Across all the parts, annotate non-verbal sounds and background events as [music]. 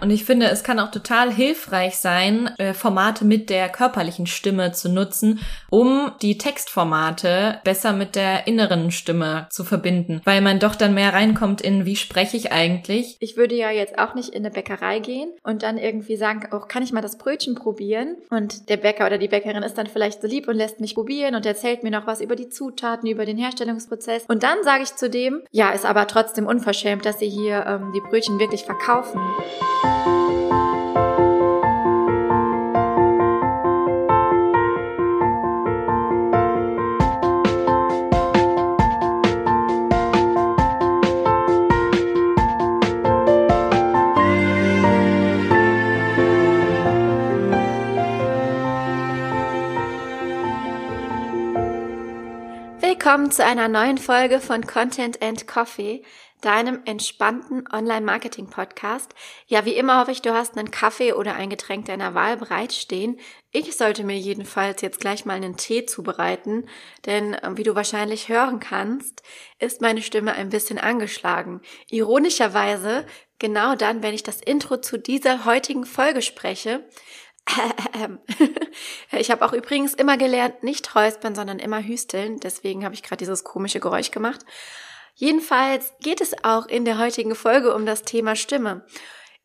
Und ich finde, es kann auch total hilfreich sein, äh, Formate mit der körperlichen Stimme zu nutzen, um die Textformate besser mit der inneren Stimme zu verbinden, weil man doch dann mehr reinkommt in, wie spreche ich eigentlich. Ich würde ja jetzt auch nicht in eine Bäckerei gehen und dann irgendwie sagen, oh, kann ich mal das Brötchen probieren? Und der Bäcker oder die Bäckerin ist dann vielleicht so lieb und lässt mich probieren und erzählt mir noch was über die Zutaten, über den Herstellungsprozess. Und dann sage ich zu dem, ja, ist aber trotzdem unverschämt, dass sie hier ähm, die Brötchen wirklich verkaufen. Willkommen zu einer neuen Folge von Content and Coffee, deinem entspannten Online-Marketing-Podcast. Ja, wie immer hoffe ich, du hast einen Kaffee oder ein Getränk deiner Wahl bereitstehen. Ich sollte mir jedenfalls jetzt gleich mal einen Tee zubereiten, denn äh, wie du wahrscheinlich hören kannst, ist meine Stimme ein bisschen angeschlagen. Ironischerweise genau dann, wenn ich das Intro zu dieser heutigen Folge spreche, [laughs] ich habe auch übrigens immer gelernt, nicht räuspern, sondern immer hüsteln. Deswegen habe ich gerade dieses komische Geräusch gemacht. Jedenfalls geht es auch in der heutigen Folge um das Thema Stimme.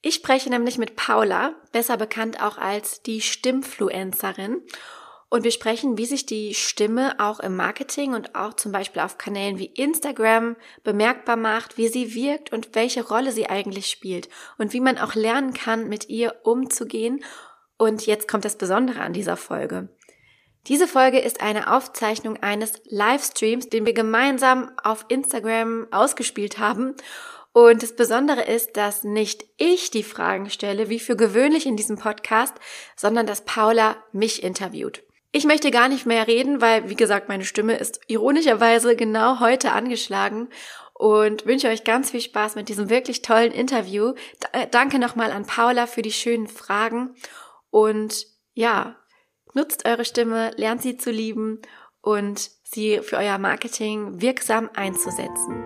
Ich spreche nämlich mit Paula, besser bekannt auch als die Stimmfluencerin. Und wir sprechen, wie sich die Stimme auch im Marketing und auch zum Beispiel auf Kanälen wie Instagram bemerkbar macht, wie sie wirkt und welche Rolle sie eigentlich spielt und wie man auch lernen kann, mit ihr umzugehen und jetzt kommt das Besondere an dieser Folge. Diese Folge ist eine Aufzeichnung eines Livestreams, den wir gemeinsam auf Instagram ausgespielt haben. Und das Besondere ist, dass nicht ich die Fragen stelle, wie für gewöhnlich in diesem Podcast, sondern dass Paula mich interviewt. Ich möchte gar nicht mehr reden, weil, wie gesagt, meine Stimme ist ironischerweise genau heute angeschlagen und wünsche euch ganz viel Spaß mit diesem wirklich tollen Interview. Danke nochmal an Paula für die schönen Fragen und ja, nutzt eure Stimme, lernt sie zu lieben und sie für euer Marketing wirksam einzusetzen.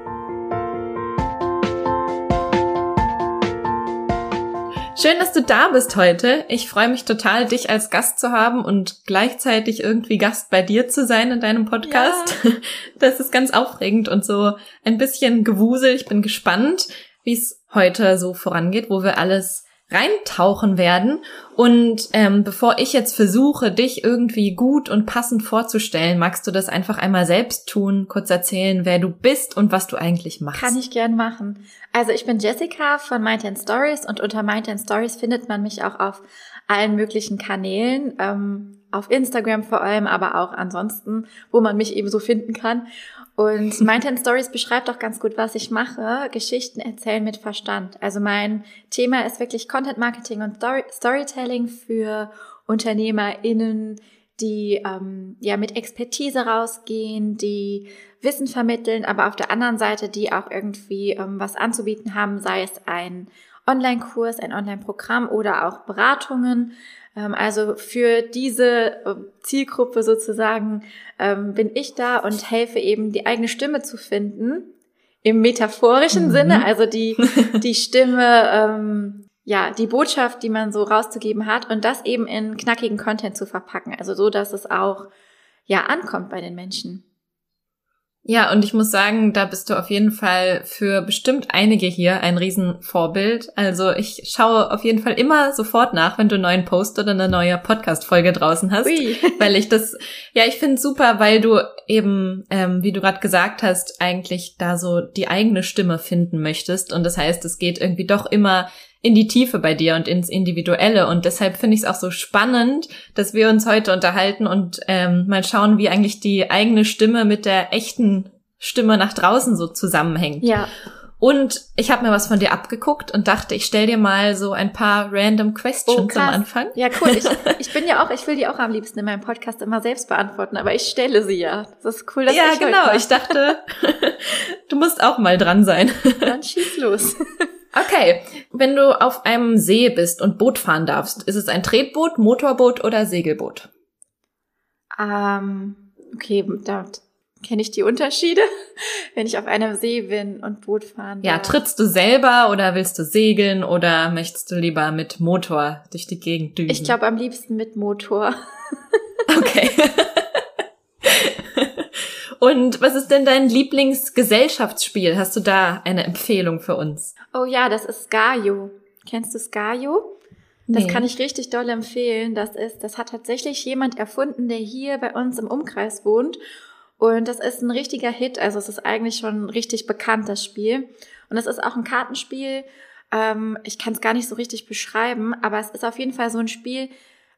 Schön, dass du da bist heute. Ich freue mich total, dich als Gast zu haben und gleichzeitig irgendwie Gast bei dir zu sein in deinem Podcast. Ja. [laughs] Das ist ganz aufregend und so ein bisschen gewusel. Ich bin gespannt, wie es heute so vorangeht, wo wir alles reintauchen werden. Und ähm, bevor ich jetzt versuche, dich irgendwie gut und passend vorzustellen, magst du das einfach einmal selbst tun, kurz erzählen, wer du bist und was du eigentlich machst. Kann ich gern machen. Also ich bin Jessica von My Ten Stories und unter My Ten Stories findet man mich auch auf allen möglichen Kanälen, ähm, auf Instagram vor allem, aber auch ansonsten, wo man mich eben so finden kann. Und [laughs] My Ten Stories beschreibt auch ganz gut, was ich mache. Geschichten erzählen mit Verstand. Also mein Thema ist wirklich Content Marketing und Story Storytelling für UnternehmerInnen, die ähm, ja mit Expertise rausgehen, die Wissen vermitteln, aber auf der anderen Seite, die auch irgendwie ähm, was anzubieten haben, sei es ein Online-Kurs, ein Online-Programm oder auch Beratungen. Ähm, also für diese äh, Zielgruppe sozusagen ähm, bin ich da und helfe eben, die eigene Stimme zu finden. Im metaphorischen mhm. Sinne, also die, [laughs] die Stimme, ähm, ja, die Botschaft, die man so rauszugeben hat und das eben in knackigen Content zu verpacken. Also so, dass es auch, ja, ankommt bei den Menschen. Ja, und ich muss sagen, da bist du auf jeden Fall für bestimmt einige hier ein Riesenvorbild. Also ich schaue auf jeden Fall immer sofort nach, wenn du einen neuen Post oder eine neue Podcast-Folge draußen hast. Ui. [laughs] Weil ich das, ja, ich finde es super, weil du eben, ähm, wie du gerade gesagt hast, eigentlich da so die eigene Stimme finden möchtest. Und das heißt, es geht irgendwie doch immer in die Tiefe bei dir und ins Individuelle. Und deshalb finde ich es auch so spannend, dass wir uns heute unterhalten und ähm, mal schauen, wie eigentlich die eigene Stimme mit der echten Stimme nach draußen so zusammenhängt. Ja. Und ich habe mir was von dir abgeguckt und dachte, ich stell dir mal so ein paar random Questions oh, am Anfang. Ja, cool. Ich, [laughs] ich bin ja auch, ich will die auch am liebsten in meinem Podcast immer selbst beantworten, aber ich stelle sie ja. Das ist cool, dass ja, ich genau. Ich dachte, [laughs] du musst auch mal dran sein. Dann schieß los. [laughs] Okay, wenn du auf einem See bist und Boot fahren darfst, ist es ein Tretboot, Motorboot oder Segelboot? Ähm, okay, da kenne ich die Unterschiede, [laughs] wenn ich auf einem See bin und Boot fahren Ja, trittst du selber oder willst du segeln oder möchtest du lieber mit Motor durch die Gegend düsen? Ich glaube am liebsten mit Motor. [laughs] Okay. [laughs] Und was ist denn dein Lieblingsgesellschaftsspiel? Hast du da eine Empfehlung für uns? Oh ja, das ist Skajo. Kennst du Skajo? Das nee. kann ich richtig doll empfehlen. Das ist, das hat tatsächlich jemand erfunden, der hier bei uns im Umkreis wohnt. Und das ist ein richtiger Hit. Also es ist eigentlich schon richtig bekannt, das Spiel. Und es ist auch ein Kartenspiel. Ähm, ich kann es gar nicht so richtig beschreiben, aber es ist auf jeden Fall so ein Spiel,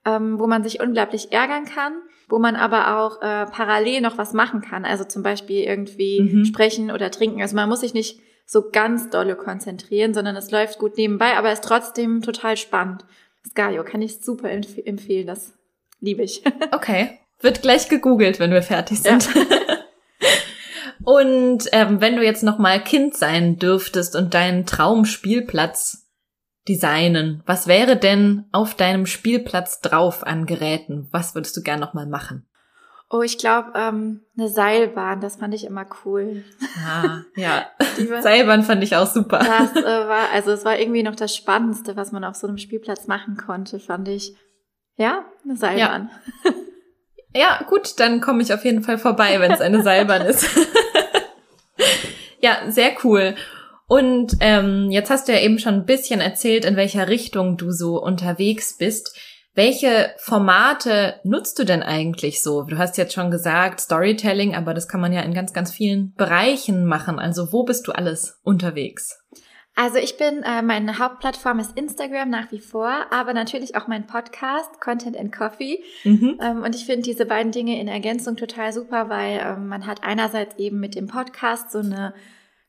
ähm, wo man sich unglaublich ärgern kann, wo man aber auch äh, parallel noch was machen kann. Also zum Beispiel irgendwie mhm. sprechen oder trinken. Also man muss sich nicht so ganz dolle konzentrieren, sondern es läuft gut nebenbei, aber ist trotzdem total spannend. Skajo kann ich super empf empfehlen, das liebe ich. [laughs] okay, wird gleich gegoogelt, wenn wir fertig sind. Ja. [laughs] und ähm, wenn du jetzt noch mal Kind sein dürftest und deinen Traumspielplatz designen. Was wäre denn auf deinem Spielplatz drauf an Geräten? Was würdest du gern noch mal machen? Oh, ich glaube, ähm, eine Seilbahn, das fand ich immer cool. Ah, ja. [laughs] Seilbahn fand ich auch super. Das äh, war, also es war irgendwie noch das Spannendste, was man auf so einem Spielplatz machen konnte, fand ich. Ja, eine Seilbahn. Ja, [laughs] ja gut, dann komme ich auf jeden Fall vorbei, wenn es eine Seilbahn ist. [laughs] ja, sehr cool. Und ähm, jetzt hast du ja eben schon ein bisschen erzählt, in welcher Richtung du so unterwegs bist. Welche Formate nutzt du denn eigentlich so? Du hast jetzt schon gesagt Storytelling, aber das kann man ja in ganz, ganz vielen Bereichen machen. Also wo bist du alles unterwegs? Also ich bin, äh, meine Hauptplattform ist Instagram nach wie vor, aber natürlich auch mein Podcast, Content and Coffee. Mhm. Ähm, und ich finde diese beiden Dinge in Ergänzung total super, weil ähm, man hat einerseits eben mit dem Podcast so eine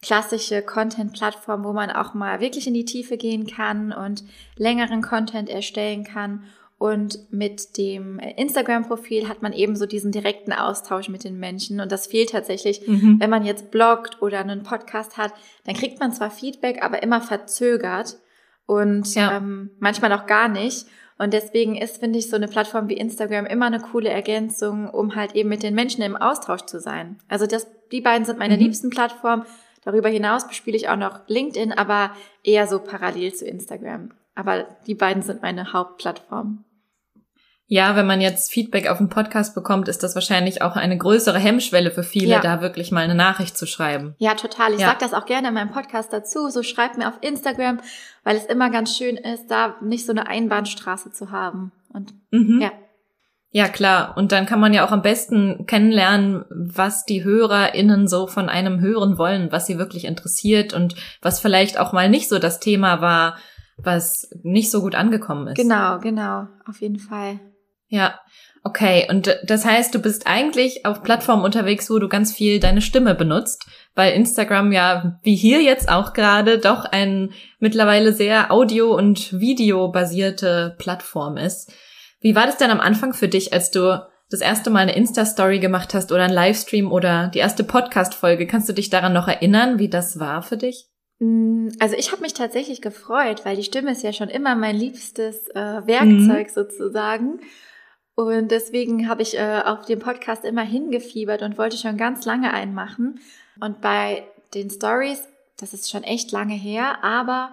klassische Content-Plattform, wo man auch mal wirklich in die Tiefe gehen kann und längeren Content erstellen kann. Und mit dem Instagram-Profil hat man eben so diesen direkten Austausch mit den Menschen. Und das fehlt tatsächlich, mhm. wenn man jetzt bloggt oder einen Podcast hat, dann kriegt man zwar Feedback, aber immer verzögert und ja. ähm, manchmal auch gar nicht. Und deswegen ist, finde ich, so eine Plattform wie Instagram immer eine coole Ergänzung, um halt eben mit den Menschen im Austausch zu sein. Also das, die beiden sind meine mhm. liebsten Plattformen. Darüber hinaus bespiele ich auch noch LinkedIn, aber eher so parallel zu Instagram. Aber die beiden sind meine Hauptplattformen. Ja, wenn man jetzt Feedback auf den Podcast bekommt, ist das wahrscheinlich auch eine größere Hemmschwelle für viele, ja. da wirklich mal eine Nachricht zu schreiben. Ja, total. Ich ja. sage das auch gerne in meinem Podcast dazu. So schreibt mir auf Instagram, weil es immer ganz schön ist, da nicht so eine Einbahnstraße zu haben. Und mhm. ja. Ja, klar. Und dann kann man ja auch am besten kennenlernen, was die HörerInnen so von einem hören wollen, was sie wirklich interessiert und was vielleicht auch mal nicht so das Thema war, was nicht so gut angekommen ist. Genau, genau. Auf jeden Fall. Ja. Okay, und das heißt, du bist eigentlich auf Plattformen unterwegs, wo du ganz viel deine Stimme benutzt, weil Instagram ja, wie hier jetzt auch gerade, doch ein mittlerweile sehr audio- und videobasierte Plattform ist. Wie war das denn am Anfang für dich, als du das erste Mal eine Insta-Story gemacht hast oder ein Livestream oder die erste Podcast-Folge? Kannst du dich daran noch erinnern, wie das war für dich? Mm, also ich habe mich tatsächlich gefreut, weil die Stimme ist ja schon immer mein liebstes äh, Werkzeug mhm. sozusagen. Und deswegen habe ich äh, auf dem Podcast immer hingefiebert und wollte schon ganz lange einen machen. Und bei den Stories, das ist schon echt lange her, aber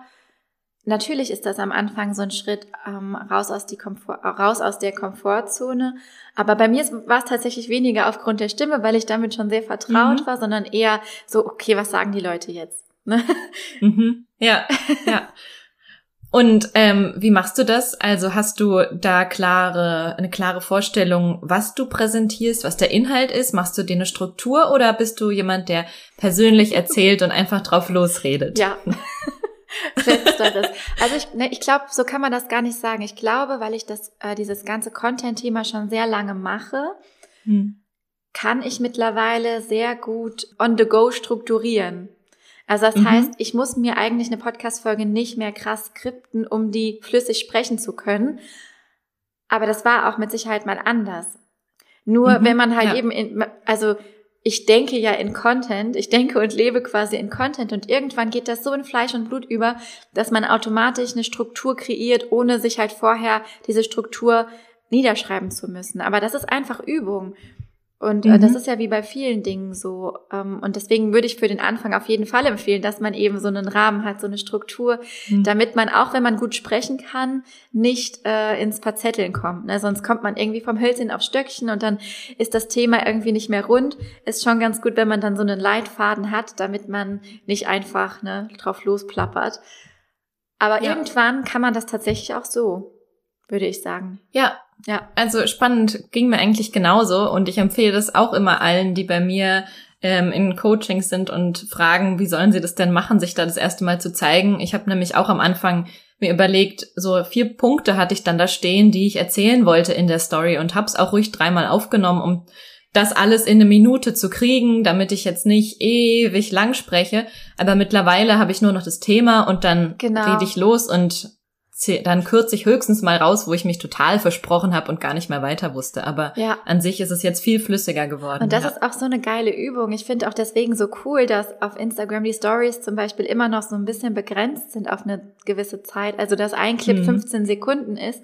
Natürlich ist das am Anfang so ein Schritt ähm, raus, aus die Komfort, raus aus der Komfortzone. Aber bei mir war es tatsächlich weniger aufgrund der Stimme, weil ich damit schon sehr vertraut mhm. war, sondern eher so, okay, was sagen die Leute jetzt? Ne? [laughs] Mhm. Ja, ja. Und ähm, wie machst du das? Also hast du da klare, eine klare Vorstellung, was du präsentierst, was der Inhalt ist? Machst du dir eine Struktur oder bist du jemand, der persönlich erzählt und einfach drauf losredet? Ja. [laughs] [laughs] Letzteres. Also ich, ne, ich glaube, so kann man das gar nicht sagen. Ich glaube, weil ich das, äh, dieses ganze Content-Thema schon sehr lange mache, hm. kann ich mittlerweile sehr gut on the go strukturieren. Also das mhm. heißt, ich muss mir eigentlich eine Podcast-Folge nicht mehr krass skripten, um die flüssig sprechen zu können. Aber das war auch mit Sicherheit mal anders. Nur mhm. wenn man halt ja. eben, in, also ich denke ja in Content, ich denke und lebe quasi in Content und irgendwann geht das so in Fleisch und Blut über, dass man automatisch eine Struktur kreiert, ohne sich halt vorher diese Struktur niederschreiben zu müssen. Aber das ist einfach Übung. Und äh, mhm. das ist ja wie bei vielen Dingen so. Ähm, und deswegen würde ich für den Anfang auf jeden Fall so. Ähm, und deswegen würde ich für den Anfang auf jeden Fall empfehlen, dass man eben so einen Rahmen hat, so eine Struktur, mhm. damit man auch, wenn man gut sprechen kann, nicht äh, ins Verzetteln kommt. Ne? Sonst kommt man irgendwie vom Hölzchen auf Stöckchen und dann ist das Thema irgendwie nicht mehr rund. Ist schon ganz gut, wenn man dann so einen Leitfaden hat, damit man nicht einfach ne, drauf losplappert. Aber ja. irgendwann kann man das tatsächlich auch so, würde ich sagen. Ja, ja, also spannend ging mir eigentlich genauso und ich empfehle das auch immer allen, die bei mir ähm, in Coachings sind und fragen, wie sollen sie das denn machen, sich da das erste Mal zu zeigen. Ich habe nämlich auch am Anfang mir überlegt, so vier Punkte hatte ich dann da stehen, die ich erzählen wollte in der Story und habe es auch ruhig dreimal aufgenommen, um das alles in eine Minute zu kriegen, damit ich jetzt nicht ewig lang spreche. Aber mittlerweile habe ich nur noch das Thema und dann genau. rede ich los und dann kürze ich höchstens mal raus, wo ich mich total versprochen habe und gar nicht mehr weiter wusste. Aber ja. an sich ist es jetzt viel flüssiger geworden. Und das ja. ist auch so eine geile Übung. Ich finde auch deswegen so cool, dass auf Instagram die Stories zum Beispiel immer noch so ein bisschen begrenzt sind auf eine gewisse Zeit. Also dass ein Clip mhm. 15 Sekunden ist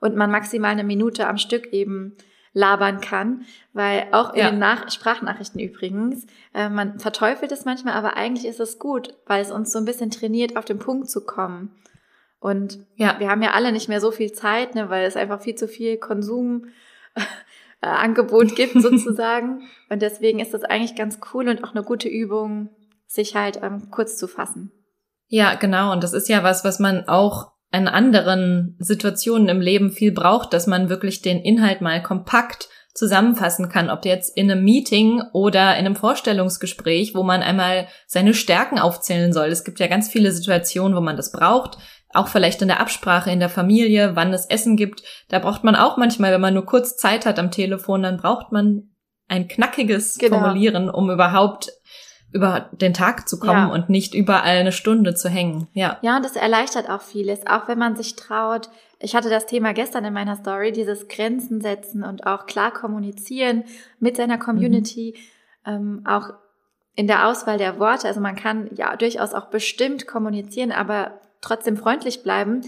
und man maximal eine Minute am Stück eben labern kann, weil auch in ja. den Nach Sprachnachrichten übrigens, äh, man verteufelt es manchmal, aber eigentlich ist es gut, weil es uns so ein bisschen trainiert, auf den Punkt zu kommen. Und ja, wir haben ja alle nicht mehr so viel Zeit, ne, weil es einfach viel zu viel Konsumangebot [laughs] äh, gibt [laughs] sozusagen. und deswegen ist das eigentlich ganz cool und auch eine gute Übung, sich halt ähm, kurz zu fassen. Ja, genau. Und das ist ja was, was man auch in anderen Situationen im Leben viel braucht, dass man wirklich den Inhalt mal kompakt zusammenfassen kann, ob jetzt in einem Meeting oder in einem Vorstellungsgespräch, wo man einmal seine Stärken aufzählen soll. Es gibt ja ganz viele Situationen, wo man das braucht auch vielleicht in der Absprache in der Familie, wann es Essen gibt. Da braucht man auch manchmal, wenn man nur kurz Zeit hat am Telefon, dann braucht man ein knackiges genau. Formulieren, um überhaupt über den Tag zu kommen ja. und nicht überall eine Stunde zu hängen. Ja. Ja, und das erleichtert auch vieles, auch wenn man sich traut. Ich hatte das Thema gestern in meiner Story, dieses Grenzen setzen und auch klar kommunizieren mit seiner Community, mhm. ähm, auch in der Auswahl der Worte. Also man kann ja durchaus auch bestimmt kommunizieren, aber trotzdem freundlich bleiben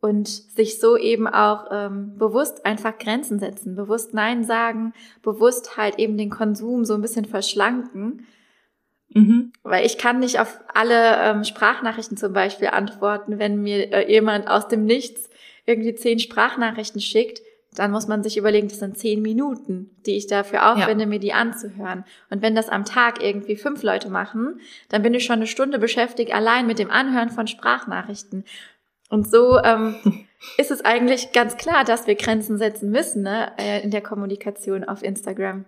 und sich so eben auch ähm, bewusst einfach Grenzen setzen, bewusst Nein sagen, bewusst halt eben den Konsum so ein bisschen verschlanken. Mhm. Weil ich kann nicht auf alle ähm, Sprachnachrichten zum Beispiel antworten, wenn mir äh, jemand aus dem Nichts irgendwie zehn Sprachnachrichten schickt, dann muss man sich überlegen, das sind zehn Minuten, die ich dafür aufwende, ja. mir die anzuhören. Und wenn das am Tag irgendwie fünf Leute machen, dann bin ich schon eine Stunde beschäftigt allein mit dem Anhören von Sprachnachrichten. Und so ähm, [laughs] ist es eigentlich ganz klar, dass wir Grenzen setzen müssen ne, äh, in der Kommunikation auf Instagram.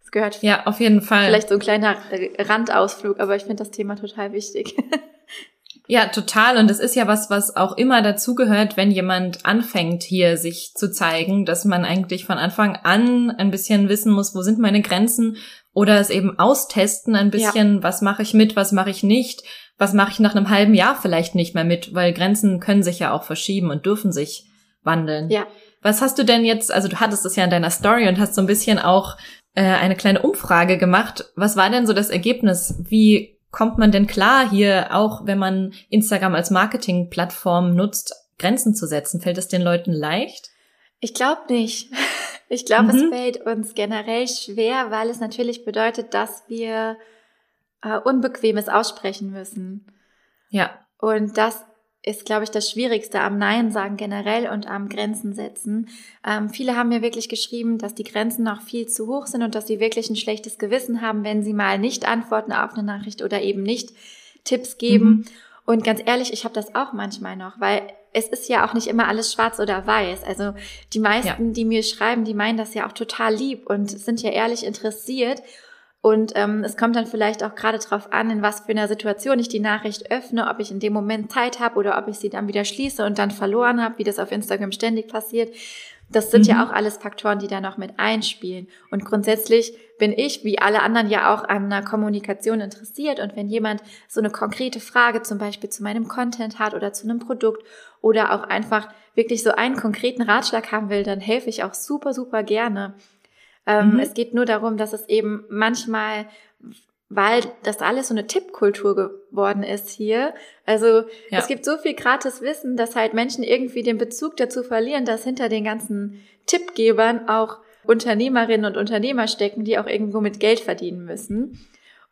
Das gehört ja auf jeden Fall. Vielleicht so ein kleiner Randausflug, aber ich finde das Thema total wichtig. [laughs] Ja, total. Und es ist ja was, was auch immer dazugehört, wenn jemand anfängt, hier sich zu zeigen, dass man eigentlich von Anfang an ein bisschen wissen muss, wo sind meine Grenzen oder es eben austesten ein bisschen, ja. was mache ich mit, was mache ich nicht, was mache ich nach einem halben Jahr vielleicht nicht mehr mit, weil Grenzen können sich ja auch verschieben und dürfen sich wandeln. Ja. Was hast du denn jetzt, also du hattest es ja in deiner Story und hast so ein bisschen auch äh, eine kleine Umfrage gemacht. Was war denn so das Ergebnis? Wie kommt man denn klar, hier auch wenn man Instagram als Marketingplattform nutzt, Grenzen zu setzen? Fällt es den Leuten leicht? Ich glaube nicht. [laughs] Ich glaube, mhm. es fällt uns generell schwer, weil es natürlich bedeutet, dass wir äh, Unbequemes aussprechen müssen. Ja. Und das ist, glaube ich, das Schwierigste am Nein sagen generell und am Grenzen setzen. Ähm, viele haben mir wirklich geschrieben, dass die Grenzen noch viel zu hoch sind und dass sie wirklich ein schlechtes Gewissen haben, wenn sie mal nicht antworten auf eine Nachricht oder eben nicht Tipps geben. Mhm. Und ganz ehrlich, ich habe das auch manchmal noch, weil es ist ja auch nicht immer alles schwarz oder weiß. Also die meisten, ja. die mir schreiben, die meinen das ja auch total lieb und sind ja ehrlich interessiert. Und ähm, es kommt dann vielleicht auch gerade darauf an, in was für einer Situation ich die Nachricht öffne, ob ich in dem Moment Zeit habe oder ob ich sie dann wieder schließe und dann verloren habe, wie das auf Instagram ständig passiert. Das sind mhm. ja auch alles Faktoren, die da noch mit einspielen. Und grundsätzlich bin ich, wie alle anderen, ja auch an einer Kommunikation interessiert. Und wenn jemand so eine konkrete Frage zum Beispiel zu meinem Content hat oder zu einem Produkt oder auch einfach wirklich so einen konkreten Ratschlag haben will, dann helfe ich auch super, super gerne. Ähm, mhm. Es geht nur darum, dass es eben manchmal, weil das alles so eine Tippkultur geworden ist hier. Also ja. es gibt so viel gratis Wissen, dass halt Menschen irgendwie den Bezug dazu verlieren, dass hinter den ganzen Tippgebern auch Unternehmerinnen und Unternehmer stecken, die auch irgendwo mit Geld verdienen müssen.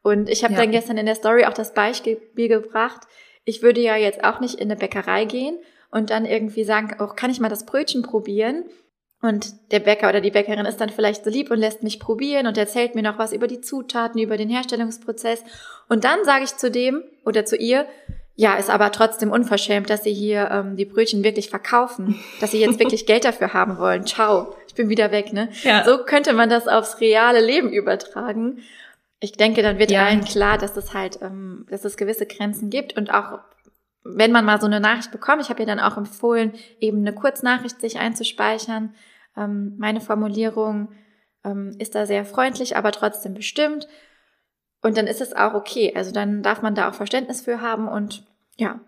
Und ich habe ja. dann gestern in der Story auch das Beispiel gebracht, ich würde ja jetzt auch nicht in eine Bäckerei gehen und dann irgendwie sagen, oh, kann ich mal das Brötchen probieren? Und der Bäcker oder die Bäckerin ist dann vielleicht so lieb und lässt mich probieren und erzählt mir noch was über die Zutaten, über den Herstellungsprozess. Und dann sage ich zu dem oder zu ihr, ja, ist aber trotzdem unverschämt, dass sie hier ähm, die Brötchen wirklich verkaufen, dass sie jetzt wirklich [laughs] Geld dafür haben wollen. Ciao, ich bin wieder weg, ne? Ja. So könnte man das aufs reale Leben übertragen. Ich denke, dann wird ja. allen klar, dass es halt, ähm, dass es gewisse Grenzen gibt und auch wenn man mal so eine Nachricht bekommt, ich habe ja dann auch empfohlen, eben eine Kurznachricht sich einzuspeichern. Ähm, meine Formulierung ähm, ist da sehr freundlich, aber trotzdem bestimmt. Und dann ist es auch okay. Also dann darf man da auch Verständnis für haben und ja.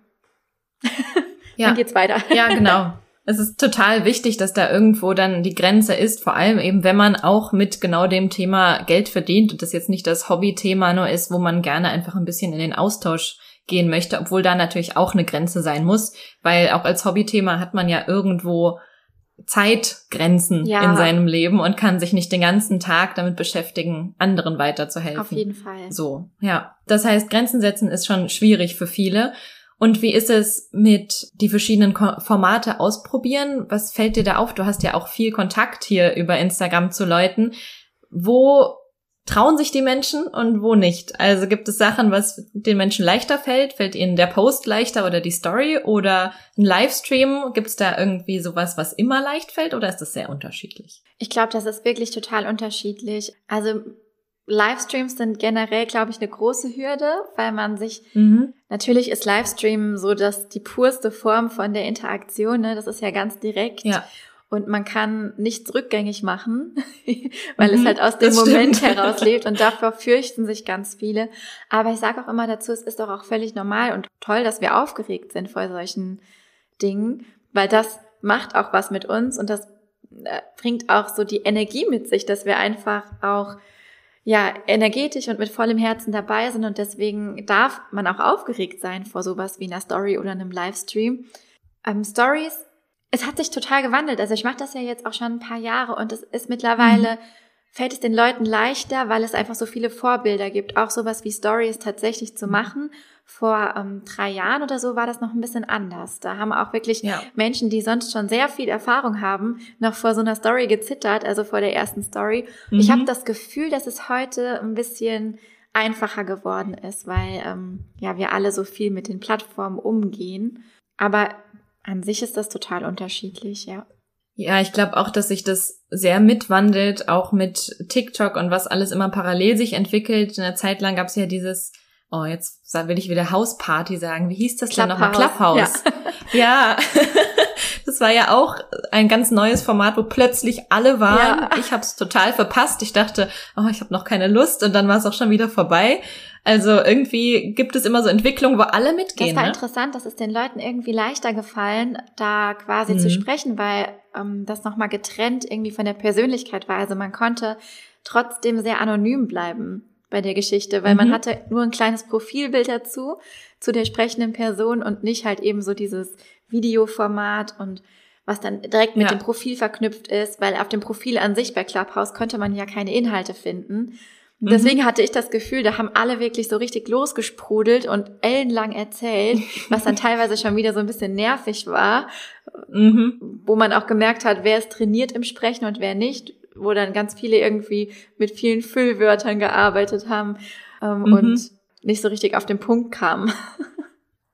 [laughs] ja. dann geht's weiter. Ja, genau. Es ist total wichtig, dass da irgendwo dann die Grenze ist, vor allem eben, wenn man auch mit genau dem Thema Geld verdient und das jetzt nicht das Hobby-Thema nur ist, wo man gerne einfach ein bisschen in den Austausch gehen möchte, obwohl da natürlich auch eine Grenze sein muss, weil auch als Hobbythema hat man ja irgendwo Zeitgrenzen ja. in seinem Leben und kann sich nicht den ganzen Tag damit beschäftigen, anderen weiterzuhelfen. Auf jeden Fall. So, ja. Das heißt, Grenzen setzen ist schon schwierig für viele. Und wie ist es mit die verschiedenen Formate ausprobieren? Was fällt dir da auf? Du hast ja auch viel Kontakt hier über Instagram zu Leuten. Wo trauen sich die Menschen und wo nicht? Also gibt es Sachen, was den Menschen leichter fällt? Fällt ihnen der Post leichter oder die Story oder ein Livestream? Gibt es da irgendwie sowas, was immer leicht fällt oder ist das sehr unterschiedlich? Ich glaube, das ist wirklich total unterschiedlich. Also Livestreams sind generell, glaube ich, eine große Hürde, weil man sich, mhm. natürlich ist Livestream so dass die purste Form von der Interaktion, ne? das ist ja ganz direkt. Ja und man kann nichts rückgängig machen, [laughs] weil mhm, es halt aus dem Moment stimmt. heraus lebt und davor fürchten sich ganz viele. Aber ich sage auch immer dazu, es ist doch auch völlig normal und toll, dass wir aufgeregt sind vor solchen Dingen, weil das macht auch was mit uns und das äh, bringt auch so die Energie mit sich, dass wir einfach auch ja energetisch und mit vollem Herzen dabei sind und deswegen darf man auch aufgeregt sein vor sowas wie einer Story oder einem Livestream. Ähm, Stories es hat sich total gewandelt. Also ich mache das ja jetzt auch schon ein paar Jahre und es ist mittlerweile, mhm. fällt es den Leuten leichter, weil es einfach so viele Vorbilder gibt, auch sowas wie Stories tatsächlich zu mhm. machen. Vor ähm, drei Jahren oder so war das noch ein bisschen anders. Da haben auch wirklich ja. Menschen, die sonst schon sehr viel Erfahrung haben, noch vor so einer Story gezittert, also vor der ersten Story. Mhm. Ich habe das Gefühl, dass es heute ein bisschen einfacher geworden ist, weil ähm, ja wir alle so viel mit den Plattformen umgehen. Aber an sich ist das total unterschiedlich, ja. Ja, ich glaube auch, dass sich das sehr mitwandelt, auch mit TikTok und was alles immer parallel sich entwickelt. In der Zeit lang gab es ja dieses, oh, jetzt will ich wieder Hausparty sagen. Wie hieß das denn nochmal? Clubhouse. Ja. ja. [laughs] das war ja auch ein ganz neues Format, wo plötzlich alle waren. Ja. Ich habe es total verpasst. Ich dachte, oh, ich habe noch keine Lust und dann war es auch schon wieder vorbei. Also irgendwie gibt es immer so Entwicklungen, wo alle mitgehen. Das war ne? interessant, das ist den Leuten irgendwie leichter gefallen, da quasi mhm. zu sprechen, weil ähm, das nochmal getrennt irgendwie von der Persönlichkeit war. Also man konnte trotzdem sehr anonym bleiben bei der Geschichte, weil mhm. man hatte nur ein kleines Profilbild dazu, zu der sprechenden Person und nicht halt eben so dieses Videoformat und was dann direkt mit ja. dem Profil verknüpft ist, weil auf dem Profil an sich bei Clubhouse konnte man ja keine Inhalte finden. Und deswegen mhm. hatte ich das Gefühl, da haben alle wirklich so richtig losgesprudelt und ellenlang erzählt, was dann [laughs] teilweise schon wieder so ein bisschen nervig war, mhm. wo man auch gemerkt hat, wer ist trainiert im Sprechen und wer nicht, wo dann ganz viele irgendwie mit vielen Füllwörtern gearbeitet haben ähm, mhm. und nicht so richtig auf den Punkt kamen. [laughs]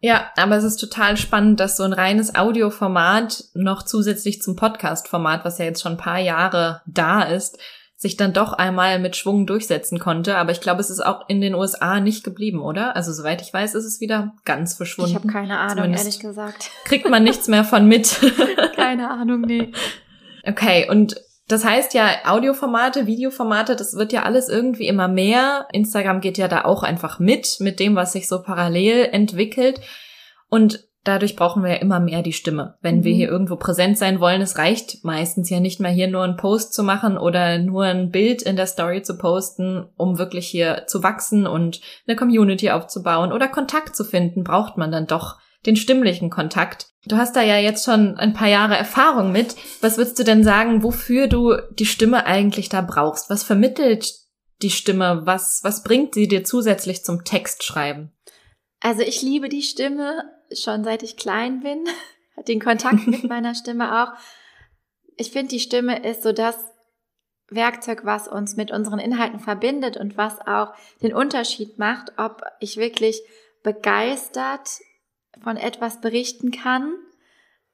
Ja, aber es ist total spannend, dass so ein reines Audioformat noch zusätzlich zum Podcast-Format, was ja jetzt schon ein paar Jahre da ist, sich dann doch einmal mit Schwung durchsetzen konnte. Aber ich glaube, es ist auch in den USA nicht geblieben, oder? Also soweit ich weiß, ist es wieder ganz verschwunden. Ich habe keine Ahnung, Zumindest ehrlich gesagt. [laughs] Kriegt man nichts mehr von mit. [laughs] keine Ahnung, nee. Okay, und das heißt ja, Audioformate, Videoformate, das wird ja alles irgendwie immer mehr. Instagram geht ja da auch einfach mit, mit dem, was sich so parallel entwickelt. Und dadurch brauchen wir ja immer mehr die Stimme. Wenn mhm. wir hier irgendwo präsent sein wollen, es reicht meistens ja nicht mehr hier nur einen Post zu machen oder nur ein Bild in der Story zu posten, um wirklich hier zu wachsen und eine Community aufzubauen oder Kontakt zu finden, braucht man dann doch den stimmlichen Kontakt. Du hast da ja jetzt schon ein paar Jahre Erfahrung mit. Was würdest du denn sagen, wofür du die Stimme eigentlich da brauchst? Was vermittelt die Stimme? Was, was bringt sie dir zusätzlich zum Textschreiben? Also ich liebe die Stimme schon seit ich klein bin. [laughs] Den Kontakt mit [laughs] meiner Stimme auch. Ich finde, die Stimme ist so das Werkzeug, was uns mit unseren Inhalten verbindet und was auch den Unterschied macht, ob ich wirklich begeistert von etwas berichten kann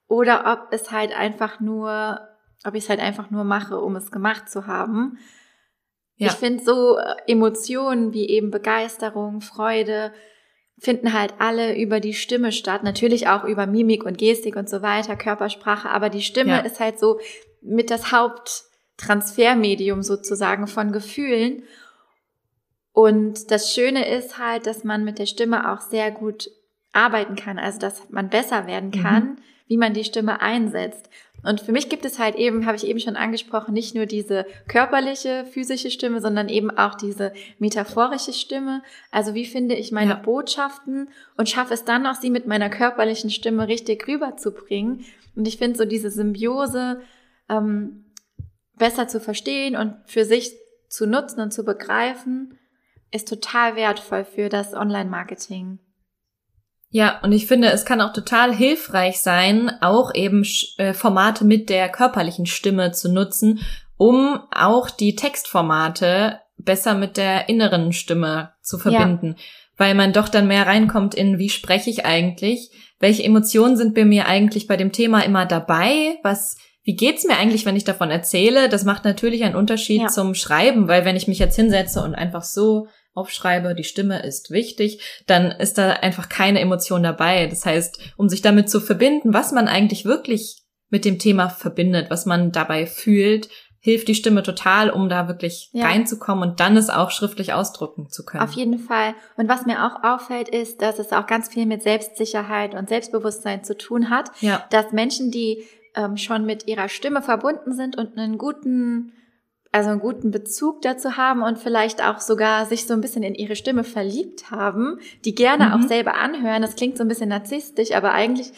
oder ob es halt einfach nur, ob ich es halt einfach nur mache, um es gemacht zu haben. Ja. Ich finde so Emotionen wie eben Begeisterung, Freude finden halt alle über die Stimme statt. Natürlich auch über Mimik und Gestik und so weiter, Körpersprache, aber die Stimme ja. ist halt so mit das Haupttransfermedium sozusagen von Gefühlen. Und das Schöne ist halt, dass man mit der Stimme auch sehr gut arbeiten kann, also dass man besser werden mhm. kann, mhm. Wie man die Stimme einsetzt. Und für mich gibt es halt eben, habe ich eben schon angesprochen, nicht nur diese körperliche, physische Stimme, sondern eben auch diese metaphorische Stimme. Also wie finde ich meine ja. Botschaften und schaffe es dann auch, sie mit meiner körperlichen Stimme richtig rüberzubringen. Und ich finde so diese Symbiose ähm, besser zu verstehen und für sich zu nutzen und zu begreifen, ist total wertvoll für das Online-Marketing. Ja, und ich finde, es kann auch total hilfreich sein, auch eben äh, Formate mit der körperlichen Stimme zu nutzen, um auch die Textformate besser mit der inneren Stimme zu verbinden. Ja. Weil man doch dann mehr reinkommt in, wie spreche ich eigentlich? Welche Emotionen sind bei mir eigentlich bei dem Thema immer dabei? Was, wie geht's mir eigentlich, wenn ich davon erzähle? Das macht natürlich einen Unterschied ja. zum Schreiben, weil wenn ich mich jetzt hinsetze und einfach so aufschreibe, die Stimme ist wichtig, dann ist da einfach keine Emotion dabei. Das heißt, um sich damit zu verbinden, was man eigentlich wirklich mit dem Thema verbindet, was man dabei fühlt, hilft die Stimme total, um da wirklich ja. reinzukommen und dann es auch schriftlich ausdrücken zu können. Auf jeden Fall. Und was mir auch auffällt, ist, dass es auch ganz viel mit Selbstsicherheit und Selbstbewusstsein zu tun hat. Ja. Dass Menschen, die ähm, schon mit ihrer Stimme verbunden sind und einen guten also einen guten Bezug dazu haben und vielleicht auch sogar sich so ein bisschen in ihre Stimme verliebt haben, die gerne mhm. auch selber anhören. Das klingt so ein bisschen narzisstisch, aber eigentlich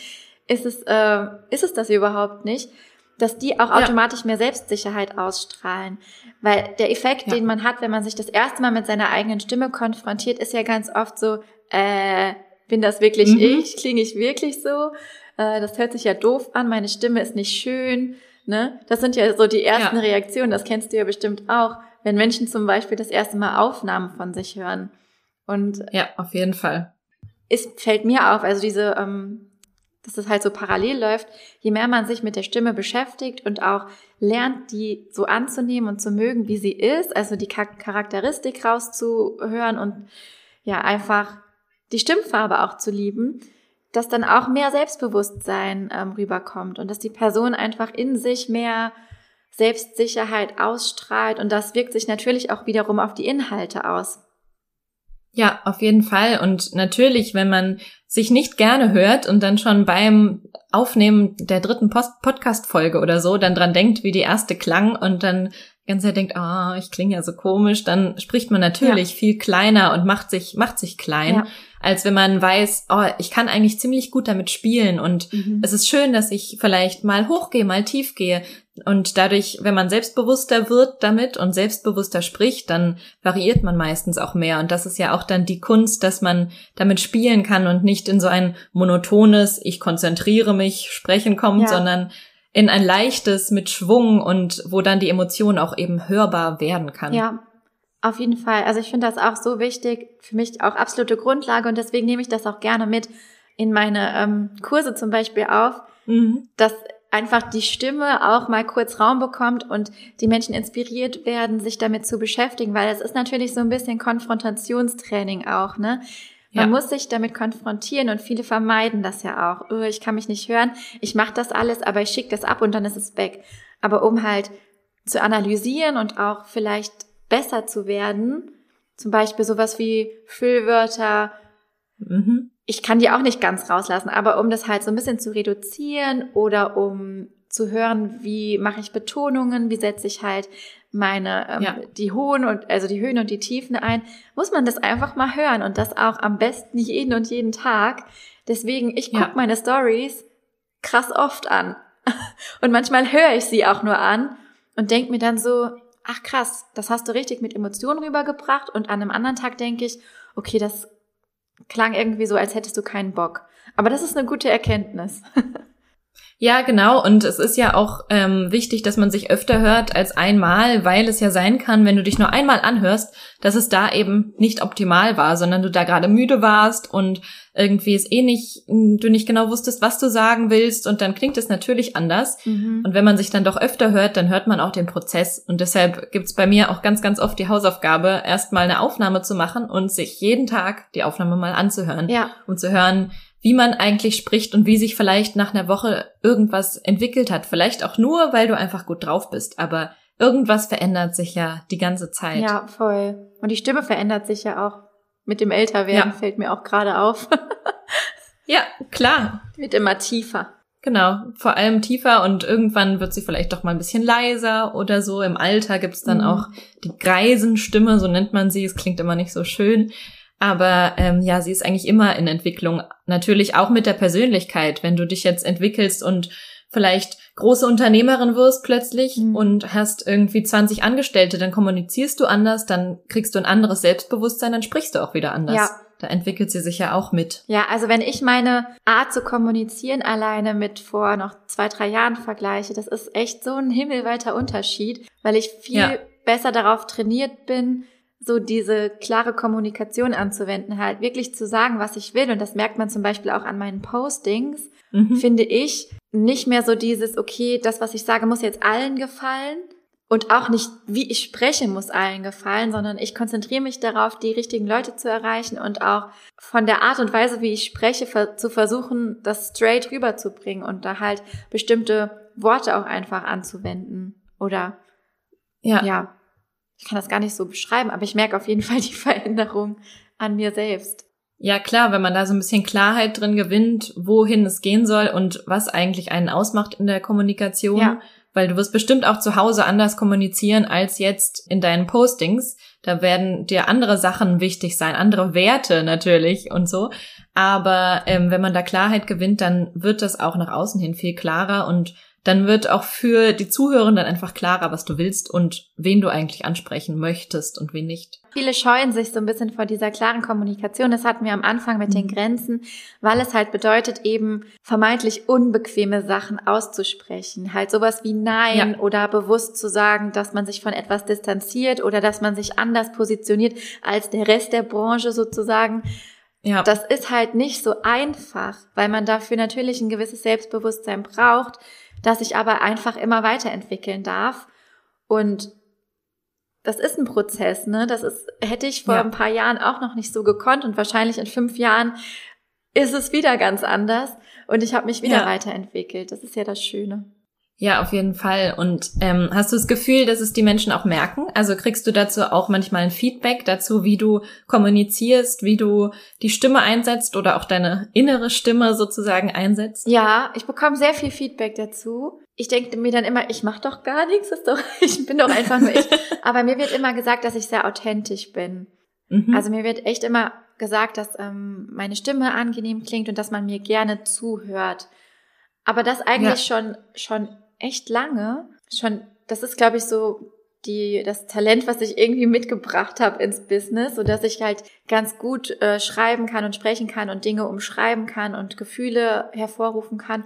ist es, äh, ist es das überhaupt nicht, dass die auch automatisch ja. mehr Selbstsicherheit ausstrahlen. Weil der Effekt, ja. den man hat, wenn man sich das erste Mal mit seiner eigenen Stimme konfrontiert, ist ja ganz oft so, äh, bin das wirklich mhm. ich? Klinge ich wirklich so? Äh, das hört sich ja doof an, meine Stimme ist nicht schön Ne? Das sind ja so die ersten ja. Reaktionen, das kennst du ja bestimmt auch, wenn Menschen zum Beispiel das erste Mal Aufnahmen von sich hören. Und ja, auf jeden Fall. Es fällt mir auf, also diese, ähm, dass das halt so parallel läuft, je mehr man sich mit der Stimme beschäftigt und auch lernt, die so anzunehmen und zu mögen, wie sie ist, also die Charakteristik rauszuhören und ja, einfach die Stimmfarbe auch zu lieben, dass dann auch mehr Selbstbewusstsein ähm, rüberkommt und dass die Person einfach in sich mehr Selbstsicherheit ausstrahlt und das wirkt sich natürlich auch wiederum auf die Inhalte aus. Ja, auf jeden Fall. Und natürlich, wenn man sich nicht gerne hört und dann schon beim Aufnehmen der dritten Podcast-Folge oder so dann dran denkt, wie die erste klang und dann ganz sehr denkt, ah, oh, ich klinge ja so komisch, dann spricht man natürlich ja. viel kleiner und macht sich, macht sich klein. Ja als wenn man weiß, oh, ich kann eigentlich ziemlich gut damit spielen und mhm. es ist schön, dass ich vielleicht mal hochgehe, mal tief gehe. Und dadurch, wenn man selbstbewusster wird damit und selbstbewusster spricht, dann variiert man meistens auch mehr. Und das ist ja auch dann die Kunst, dass man damit spielen kann und nicht in so ein monotones, ich konzentriere mich, sprechen kommt, ja. sondern in ein leichtes mit Schwung und wo dann die Emotion auch eben hörbar werden kann. Ja, auf jeden Fall. Also ich finde das auch so wichtig, für mich auch absolute Grundlage und deswegen nehme ich das auch gerne mit in meine ähm, Kurse zum Beispiel auf, mhm. dass einfach die Stimme auch mal kurz Raum bekommt und die Menschen inspiriert werden, sich damit zu beschäftigen, weil es ist natürlich so ein bisschen Konfrontationstraining auch, ne? Man ja. muss sich damit konfrontieren und viele vermeiden das ja auch. Oh, ich kann mich nicht hören, ich mache das alles, aber ich schicke das ab und dann ist es weg. Aber um halt zu analysieren und auch vielleicht besser zu werden. Zum Beispiel sowas wie Füllwörter. Mhm. Ich kann die auch nicht ganz rauslassen, aber um das halt so ein bisschen zu reduzieren oder um zu hören, wie mache ich Betonungen, wie setze ich halt meine ähm, ja. die hohen und also die Höhen und die Tiefen ein, muss man das einfach mal hören und das auch am besten jeden und jeden Tag. Deswegen ich gucke ja. meine Stories krass oft an [laughs] und manchmal höre ich sie auch nur an und denk mir dann so, ach krass, das hast du richtig mit Emotionen rübergebracht und an einem anderen Tag denke ich, okay, das klang irgendwie so, als hättest du keinen Bock. Aber das ist eine gute Erkenntnis. [laughs] Ja, genau. Und es ist ja auch ähm, wichtig, dass man sich öfter hört als einmal, weil es ja sein kann, wenn du dich nur einmal anhörst, dass es da eben nicht optimal war, sondern du da gerade müde warst und irgendwie es eh nicht, du nicht genau wusstest, was du sagen willst und dann klingt es natürlich anders. Mhm. Und wenn man sich dann doch öfter hört, dann hört man auch den Prozess. Und deshalb gibt's bei mir auch ganz, ganz oft die Hausaufgabe, erstmal eine Aufnahme zu machen und sich jeden Tag die Aufnahme mal anzuhören. Ja. Um zu hören, wie man eigentlich spricht und wie sich vielleicht nach einer Woche irgendwas entwickelt hat. Vielleicht auch nur, weil du einfach gut drauf bist, aber irgendwas verändert sich ja die ganze Zeit. Ja, voll. Und die Stimme verändert sich ja auch. Mit dem Älterwerden ja. fällt mir auch gerade auf. [laughs] ja, klar. Wird immer tiefer. Genau, vor allem tiefer und irgendwann wird sie vielleicht doch mal ein bisschen leiser oder so. Im Alter gibt's dann mhm. auch die Greisenstimme, so nennt man sie. Es klingt immer nicht so schön. Aber ähm, ja, sie ist eigentlich immer in Entwicklung. Natürlich auch mit der Persönlichkeit. Wenn du dich jetzt entwickelst und vielleicht große Unternehmerin wirst plötzlich mhm. und hast irgendwie 20 Angestellte, dann kommunizierst du anders, dann kriegst du ein anderes Selbstbewusstsein, dann sprichst du auch wieder anders. Ja. Da entwickelt sie sich ja auch mit. Ja, also wenn ich meine Art zu kommunizieren alleine mit vor noch zwei, drei Jahren vergleiche, das ist echt so ein himmelweiter Unterschied, weil ich viel ja. besser darauf trainiert bin, so diese klare Kommunikation anzuwenden, halt wirklich zu sagen, was ich will. Und das merkt man zum Beispiel auch an meinen Postings, mhm. finde ich. Nicht mehr so dieses, okay, das, was ich sage, muss jetzt allen gefallen. Und auch nicht, wie ich spreche, muss allen gefallen, sondern ich konzentriere mich darauf, die richtigen Leute zu erreichen und auch von der Art und Weise, wie ich spreche, zu versuchen, das straight rüberzubringen und da halt bestimmte Worte auch einfach anzuwenden. Oder ja, ja ich kann das gar nicht so beschreiben, aber ich merke auf jeden Fall die [laughs] Veränderung an mir selbst. Ja, klar, wenn man da so ein bisschen Klarheit drin gewinnt, wohin es gehen soll und was eigentlich einen ausmacht in der Kommunikation. Ja. Weil du wirst bestimmt auch zu Hause anders kommunizieren als jetzt in deinen Postings. Da werden dir andere Sachen wichtig sein, andere Werte natürlich und so. Aber ähm, wenn man da Klarheit gewinnt, dann wird das auch nach außen hin viel klarer und dann wird auch für die Zuhörenden einfach klarer, was du willst und wen du eigentlich ansprechen möchtest und wen nicht. Viele scheuen sich so ein bisschen vor dieser klaren Kommunikation. Das hatten wir am Anfang mit den mhm. Grenzen, weil es halt bedeutet, eben vermeintlich unbequeme Sachen auszusprechen. Halt sowas wie Nein ja. oder bewusst zu sagen, dass man sich von etwas distanziert oder dass man sich anders positioniert als der Rest der Branche sozusagen. Ja. Das ist halt nicht so einfach, weil man dafür natürlich ein gewisses Selbstbewusstsein braucht das ich aber einfach immer weiterentwickeln darf. Und das ist ein Prozess, ne? Das ist, hätte ich vor ja. ein paar Jahren auch noch nicht so gekonnt und wahrscheinlich in fünf Jahren ist es wieder ganz anders und ich habe mich wieder ja. weiterentwickelt. Das ist ja das Schöne. Ja, auf jeden Fall. Und ähm, hast du das Gefühl, dass es die Menschen auch merken? Also kriegst du dazu auch manchmal ein Feedback dazu, wie du kommunizierst, wie du die Stimme einsetzt oder auch deine innere Stimme sozusagen einsetzt? Ja, ich bekomme sehr viel Feedback dazu. Ich denke mir dann immer, ich mache doch gar nichts, ist doch, [laughs] ich bin doch einfach nur ich. [laughs] Aber mir wird immer gesagt, dass ich sehr authentisch bin. Mhm. Also mir wird echt immer gesagt, dass ähm, meine Stimme angenehm klingt und dass man mir gerne zuhört. Aber das eigentlich ja. schon schon echt lange. Schon, das ist, glaube ich, so die, das Talent, was ich irgendwie mitgebracht habe ins Business, so dass ich halt ganz gut äh, schreiben kann und sprechen kann und Dinge umschreiben kann und Gefühle hervorrufen kann.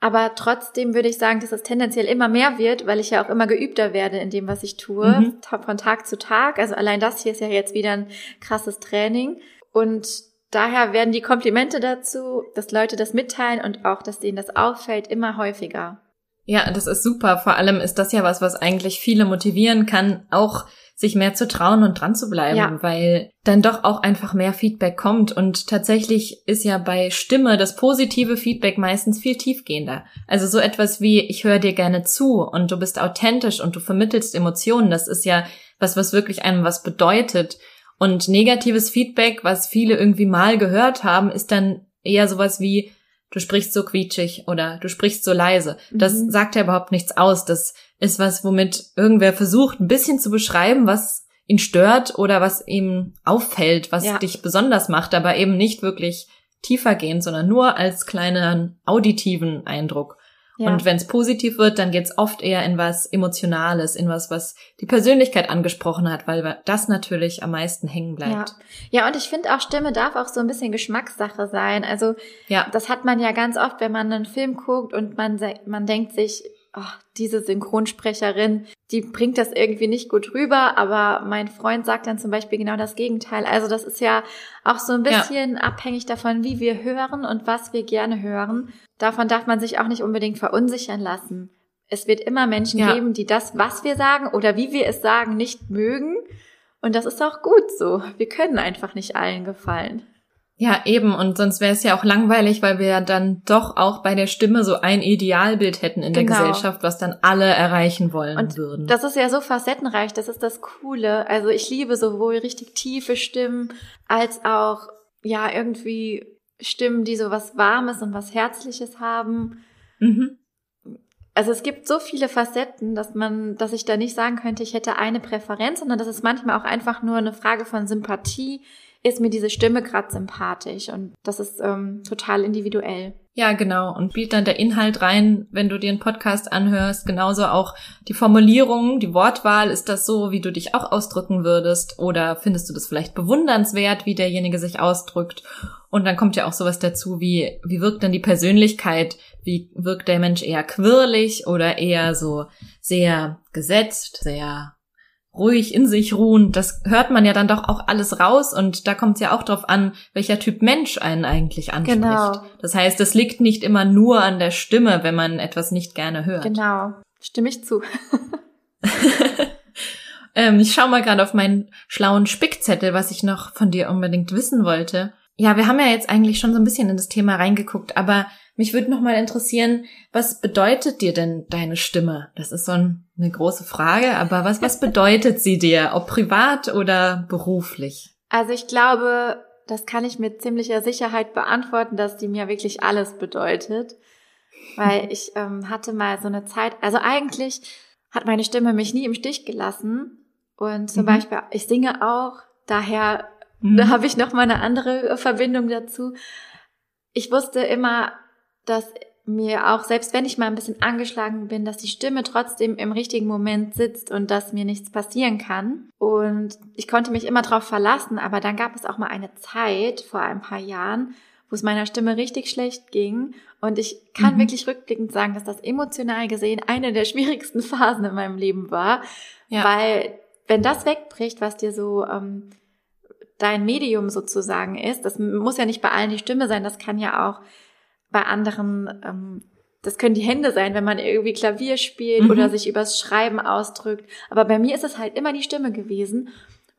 Aber trotzdem würde ich sagen, dass es tendenziell immer mehr wird, weil ich ja auch immer geübter werde in dem, was ich tue, mhm. von Tag zu Tag. Also allein das hier ist ja jetzt wieder ein krasses Training. Und daher werden die Komplimente dazu, dass Leute das mitteilen und auch, dass denen das auffällt, immer häufiger. Ja, das ist super. Vor allem ist das ja was, was eigentlich viele motivieren kann, auch sich mehr zu trauen und dran zu bleiben, ja. weil dann doch auch einfach mehr Feedback kommt. Und tatsächlich ist ja bei Stimme das positive Feedback meistens viel tiefgehender. Also so etwas wie, ich höre dir gerne zu und du bist authentisch und du vermittelst Emotionen. Das ist ja was, was wirklich einem was bedeutet. Und negatives Feedback, was viele irgendwie mal gehört haben, ist dann eher sowas wie, du sprichst so quietschig oder du sprichst so leise. Das mhm. sagt ja überhaupt nichts aus. Das ist was, womit irgendwer versucht, ein bisschen zu beschreiben, was ihn stört oder was ihm auffällt, was ja. dich besonders macht, aber eben nicht wirklich tiefer gehen, sondern nur als kleinen auditiven Eindruck. Ja. Und wenn es positiv wird, dann geht's oft eher in was Emotionales, in was, was die Persönlichkeit angesprochen hat, weil das natürlich am meisten hängen bleibt. Ja, ja und ich finde auch, Stimme darf auch so ein bisschen Geschmackssache sein. Also ja. das hat man ja ganz oft, wenn man einen Film guckt und man, man denkt sich, ach, diese Synchronsprecherin, die bringt das irgendwie nicht gut rüber, aber mein Freund sagt dann zum Beispiel genau das Gegenteil. Also das ist ja auch so ein bisschen ja. abhängig davon, wie wir hören und was wir gerne hören. Davon darf man sich auch nicht unbedingt verunsichern lassen. Es wird immer Menschen ja. geben, die das, was wir sagen oder wie wir es sagen, nicht mögen. Und das ist auch gut so. Wir können einfach nicht allen gefallen. Ja, eben. Und sonst wäre es ja auch langweilig, weil wir ja dann doch auch bei der Stimme so ein Idealbild hätten in genau. der Gesellschaft, was dann alle erreichen wollen und würden. Das ist ja so facettenreich, das ist das Coole. Also ich liebe sowohl richtig tiefe Stimmen als auch, ja, irgendwie Stimmen, die so was Warmes und was Herzliches haben. Mhm. Also es gibt so viele Facetten, dass man, dass ich da nicht sagen könnte, ich hätte eine Präferenz, sondern das ist manchmal auch einfach nur eine Frage von Sympathie, ist mir diese Stimme gerade sympathisch und das ist ähm, total individuell. Ja, genau. Und spielt dann der Inhalt rein, wenn du dir einen Podcast anhörst, genauso auch die Formulierung, die Wortwahl, ist das so, wie du dich auch ausdrücken würdest? Oder findest du das vielleicht bewundernswert, wie derjenige sich ausdrückt? Und dann kommt ja auch sowas dazu, wie, wie wirkt dann die Persönlichkeit? Wie wirkt der Mensch eher quirlig oder eher so sehr gesetzt, sehr ruhig in sich ruhen, das hört man ja dann doch auch alles raus und da kommt es ja auch drauf an, welcher Typ Mensch einen eigentlich anspricht. Genau. Das heißt, es liegt nicht immer nur an der Stimme, wenn man etwas nicht gerne hört. Genau, stimme ich zu. [laughs] ähm, ich schaue mal gerade auf meinen schlauen Spickzettel, was ich noch von dir unbedingt wissen wollte. Ja, wir haben ja jetzt eigentlich schon so ein bisschen in das Thema reingeguckt, aber mich würde noch mal interessieren, was bedeutet dir denn deine Stimme? Das ist so ein, eine große Frage, aber was, was bedeutet sie dir, ob privat oder beruflich? Also ich glaube, das kann ich mit ziemlicher Sicherheit beantworten, dass die mir wirklich alles bedeutet. Weil [laughs] ich ähm, hatte mal so eine Zeit, also eigentlich hat meine Stimme mich nie im Stich gelassen. Und zum mhm. Beispiel, ich singe auch, daher mhm. da [laughs] habe ich noch mal eine andere Verbindung dazu. Ich wusste immer, dass mir auch, selbst wenn ich mal ein bisschen angeschlagen bin, dass die Stimme trotzdem im richtigen Moment sitzt und dass mir nichts passieren kann. Und ich konnte mich immer darauf verlassen, aber dann gab es auch mal eine Zeit vor ein paar Jahren, wo es meiner Stimme richtig schlecht ging. Und ich kann mhm. wirklich rückblickend sagen, dass das emotional gesehen eine der schwierigsten [laughs] Phasen in meinem Leben war. Ja. Weil wenn das wegbricht, was dir so ähm, dein Medium sozusagen ist, das muss ja nicht bei allen die Stimme sein, das kann ja auch bei anderen, ähm, das können die Hände sein, wenn man irgendwie Klavier spielt mhm. oder sich übers Schreiben ausdrückt. Aber bei mir ist es halt immer die Stimme gewesen.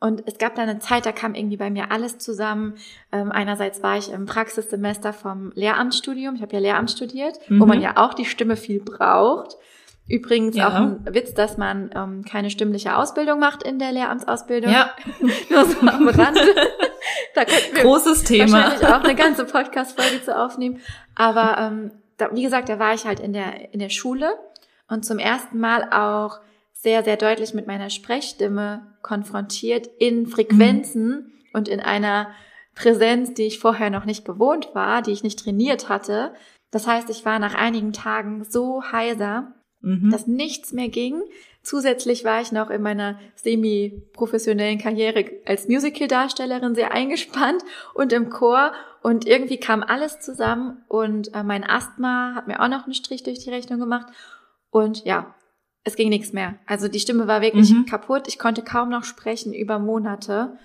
Und es gab da eine Zeit, da kam irgendwie bei mir alles zusammen. Ähm, einerseits war ich im Praxissemester vom Lehramtsstudium. Ich habe ja Lehramt studiert, mhm. wo man ja auch die Stimme viel braucht. Übrigens ja. auch ein Witz, dass man ähm, keine stimmliche Ausbildung macht in der Lehramtsausbildung. Ja. [laughs] Nur so am Rande. [laughs] da könnten wir Großes Thema. wahrscheinlich auch eine ganze Podcast-Folge zu aufnehmen. Aber ähm, da, wie gesagt, da war ich halt in der, in der Schule und zum ersten Mal auch sehr, sehr deutlich mit meiner Sprechstimme konfrontiert in Frequenzen mhm. und in einer Präsenz, die ich vorher noch nicht gewohnt war, die ich nicht trainiert hatte. Das heißt, ich war nach einigen Tagen so heiser, mhm. dass nichts mehr ging. Zusätzlich war ich noch in meiner semi-professionellen Karriere als Musical-Darstellerin sehr eingespannt und im Chor und irgendwie kam alles zusammen und äh, mein Asthma hat mir auch noch einen Strich durch die Rechnung gemacht und ja, es ging nichts mehr. Also die Stimme war wirklich mhm. kaputt. Ich konnte kaum noch sprechen über Monate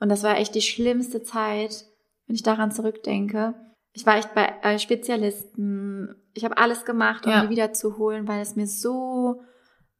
und das war echt die schlimmste Zeit, wenn ich daran zurückdenke. Ich war echt bei äh, Spezialisten. Ich habe alles gemacht, um ja. die wiederzuholen, weil es mir so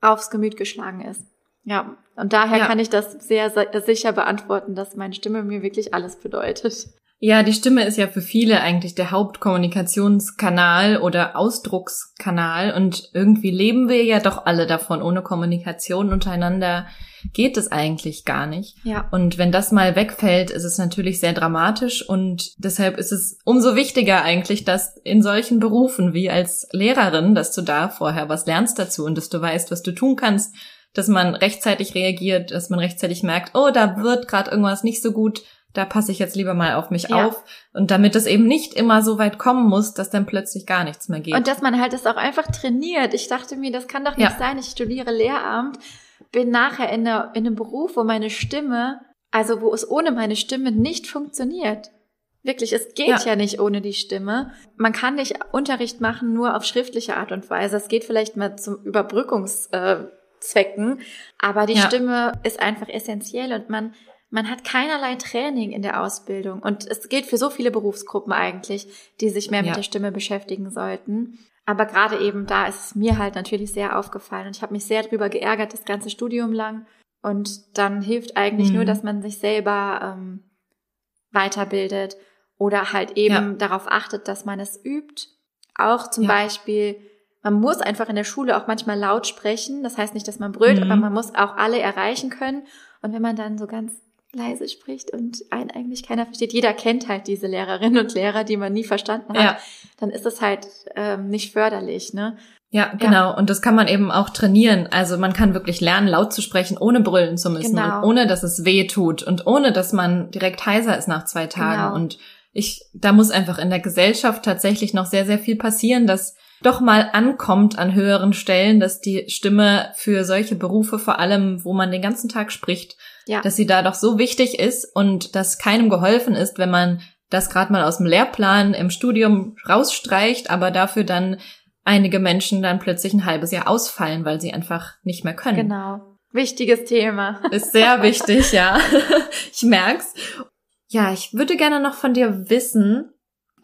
aufs Gemüt geschlagen ist. Ja, und daher ja. kann ich das sehr sicher beantworten, dass meine Stimme mir wirklich alles bedeutet. Ja, die Stimme ist ja für viele eigentlich der Hauptkommunikationskanal oder Ausdruckskanal und irgendwie leben wir ja doch alle davon. Ohne Kommunikation untereinander geht es eigentlich gar nicht. Ja. Und wenn das mal wegfällt, ist es natürlich sehr dramatisch und deshalb ist es umso wichtiger eigentlich, dass in solchen Berufen wie als Lehrerin, dass du da vorher was lernst dazu und dass du weißt, was du tun kannst, dass man rechtzeitig reagiert, dass man rechtzeitig merkt, oh, da wird gerade irgendwas nicht so gut da passe ich jetzt lieber mal auf mich ja. auf. Und damit es eben nicht immer so weit kommen muss, dass dann plötzlich gar nichts mehr geht. Und dass man halt das auch einfach trainiert. Ich dachte mir, das kann doch nicht ja. sein. Ich studiere Lehramt, bin nachher in, einer, in einem Beruf, wo meine Stimme, also wo es ohne meine Stimme nicht funktioniert. Wirklich, es geht ja. ja, nicht ohne die Stimme. Man kann nicht Unterricht machen nur auf schriftliche Art und Weise. Es geht vielleicht mal zum Überbrückungszwecken, aber die. Stimme ist einfach essentiell und man man hat keinerlei Training in der Ausbildung. Und es gilt für so viele Berufsgruppen eigentlich, die sich mehr ja. mit der Stimme beschäftigen sollten. Aber gerade eben da ist es mir halt natürlich sehr aufgefallen. Und ich habe mich sehr drüber geärgert, das ganze Studium lang. Und dann hilft eigentlich mhm. nur, dass man sich selber ähm, weiterbildet oder halt eben ja. darauf achtet, dass man es übt. Auch zum ja. Beispiel, man muss einfach in der Schule auch manchmal laut sprechen. Das heißt nicht, dass man brüllt, mhm. aber man muss auch alle erreichen können. Und wenn man dann so ganz leise spricht und einen eigentlich keiner versteht. Jeder kennt halt diese Lehrerinnen und Lehrer, die man nie verstanden hat. Ja. Dann ist es halt ähm, nicht förderlich, ne? Ja, genau. Ja. Und das kann man eben auch trainieren. Also man kann wirklich lernen, laut zu sprechen, ohne brüllen zu müssen genau. und ohne, dass es weh tut und ohne, dass man direkt heiser ist nach zwei Tagen. Genau. Und ich, da muss einfach in der Gesellschaft tatsächlich noch sehr, sehr viel passieren, dass doch mal ankommt an höheren Stellen, dass die Stimme für solche Berufe, vor allem, wo man den ganzen Tag spricht, ja. dass sie da doch so wichtig ist und dass keinem geholfen ist, wenn man das gerade mal aus dem Lehrplan im Studium rausstreicht, aber dafür dann einige Menschen dann plötzlich ein halbes Jahr ausfallen, weil sie einfach nicht mehr können. Genau. Wichtiges Thema. [laughs] Ist sehr wichtig, ja. [laughs] ich merk's. Ja, ich würde gerne noch von dir wissen,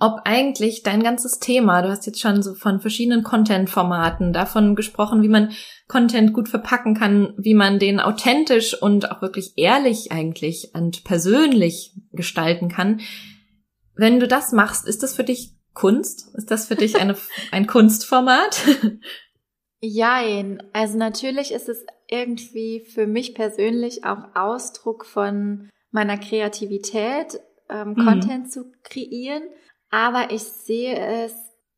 ob eigentlich dein ganzes Thema, du hast jetzt schon so von verschiedenen Content-Formaten davon gesprochen, wie man Content gut verpacken kann, wie man den authentisch und auch wirklich ehrlich eigentlich und persönlich gestalten kann. Wenn du das machst, ist das für dich Kunst? Ist das für dich eine, [laughs] ein Kunstformat? Jein. Also natürlich ist es irgendwie für mich persönlich auch Ausdruck von meiner Kreativität, ähm, mhm. Content zu kreieren. Aber ich sehe es,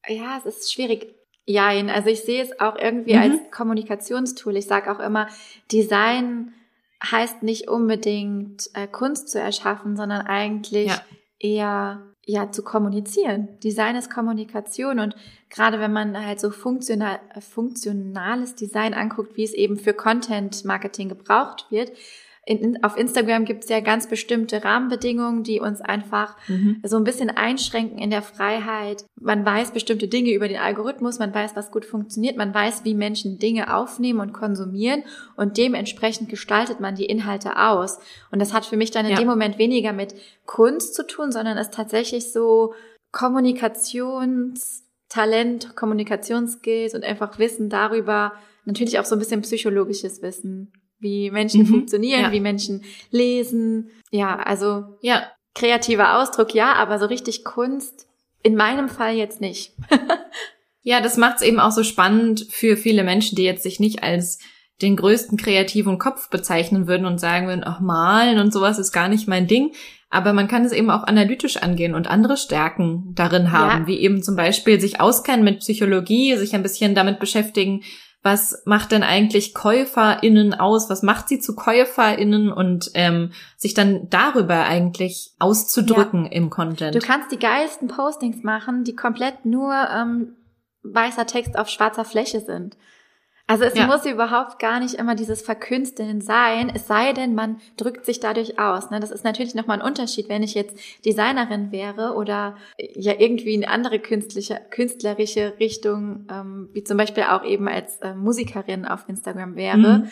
ja, es ist schwierig. Jein, also ich sehe es auch irgendwie mhm. als Kommunikationstool. Ich sage auch immer, Design heißt nicht unbedingt äh, Kunst zu erschaffen, sondern eigentlich ja. eher ja zu kommunizieren. Design ist Kommunikation und gerade wenn man halt so funktional, funktionales Design anguckt, wie es eben für Content Marketing gebraucht wird, in, auf Instagram gibt es ja ganz bestimmte Rahmenbedingungen, die uns einfach mhm. so ein bisschen einschränken in der Freiheit. Man weiß bestimmte Dinge über den Algorithmus, man weiß, was gut funktioniert, man weiß, wie Menschen Dinge aufnehmen und konsumieren und dementsprechend gestaltet man die Inhalte aus. Und das hat für mich dann in ja. dem Moment weniger mit Kunst zu tun, sondern ist tatsächlich so Kommunikationstalent, Kommunikationsskills und einfach Wissen darüber, natürlich auch so ein bisschen psychologisches Wissen wie Menschen mhm. funktionieren, ja. wie Menschen lesen. Ja, also ja, kreativer Ausdruck, ja, aber so richtig Kunst in meinem Fall jetzt nicht. [laughs] ja, das macht es eben auch so spannend für viele Menschen, die jetzt sich nicht als den größten kreativen Kopf bezeichnen würden und sagen würden, ach, malen und sowas ist gar nicht mein Ding. Aber man kann es eben auch analytisch angehen und andere Stärken darin haben, ja. wie eben zum Beispiel sich auskennen mit Psychologie, sich ein bisschen damit beschäftigen, was macht denn eigentlich KäuferInnen aus, was macht sie zu KäuferInnen und ähm, sich dann darüber eigentlich auszudrücken ja. im Content. Du kannst die geilsten Postings machen, die komplett nur ähm, weißer Text auf schwarzer Fläche sind. Also es ja. muss überhaupt gar nicht immer dieses Verkünsteln sein, es sei denn, man drückt sich dadurch aus. Ne? Das ist natürlich nochmal ein Unterschied, wenn ich jetzt Designerin wäre oder ja irgendwie eine andere künstliche, künstlerische Richtung, ähm, wie zum Beispiel auch eben als äh, Musikerin auf Instagram wäre. Mhm.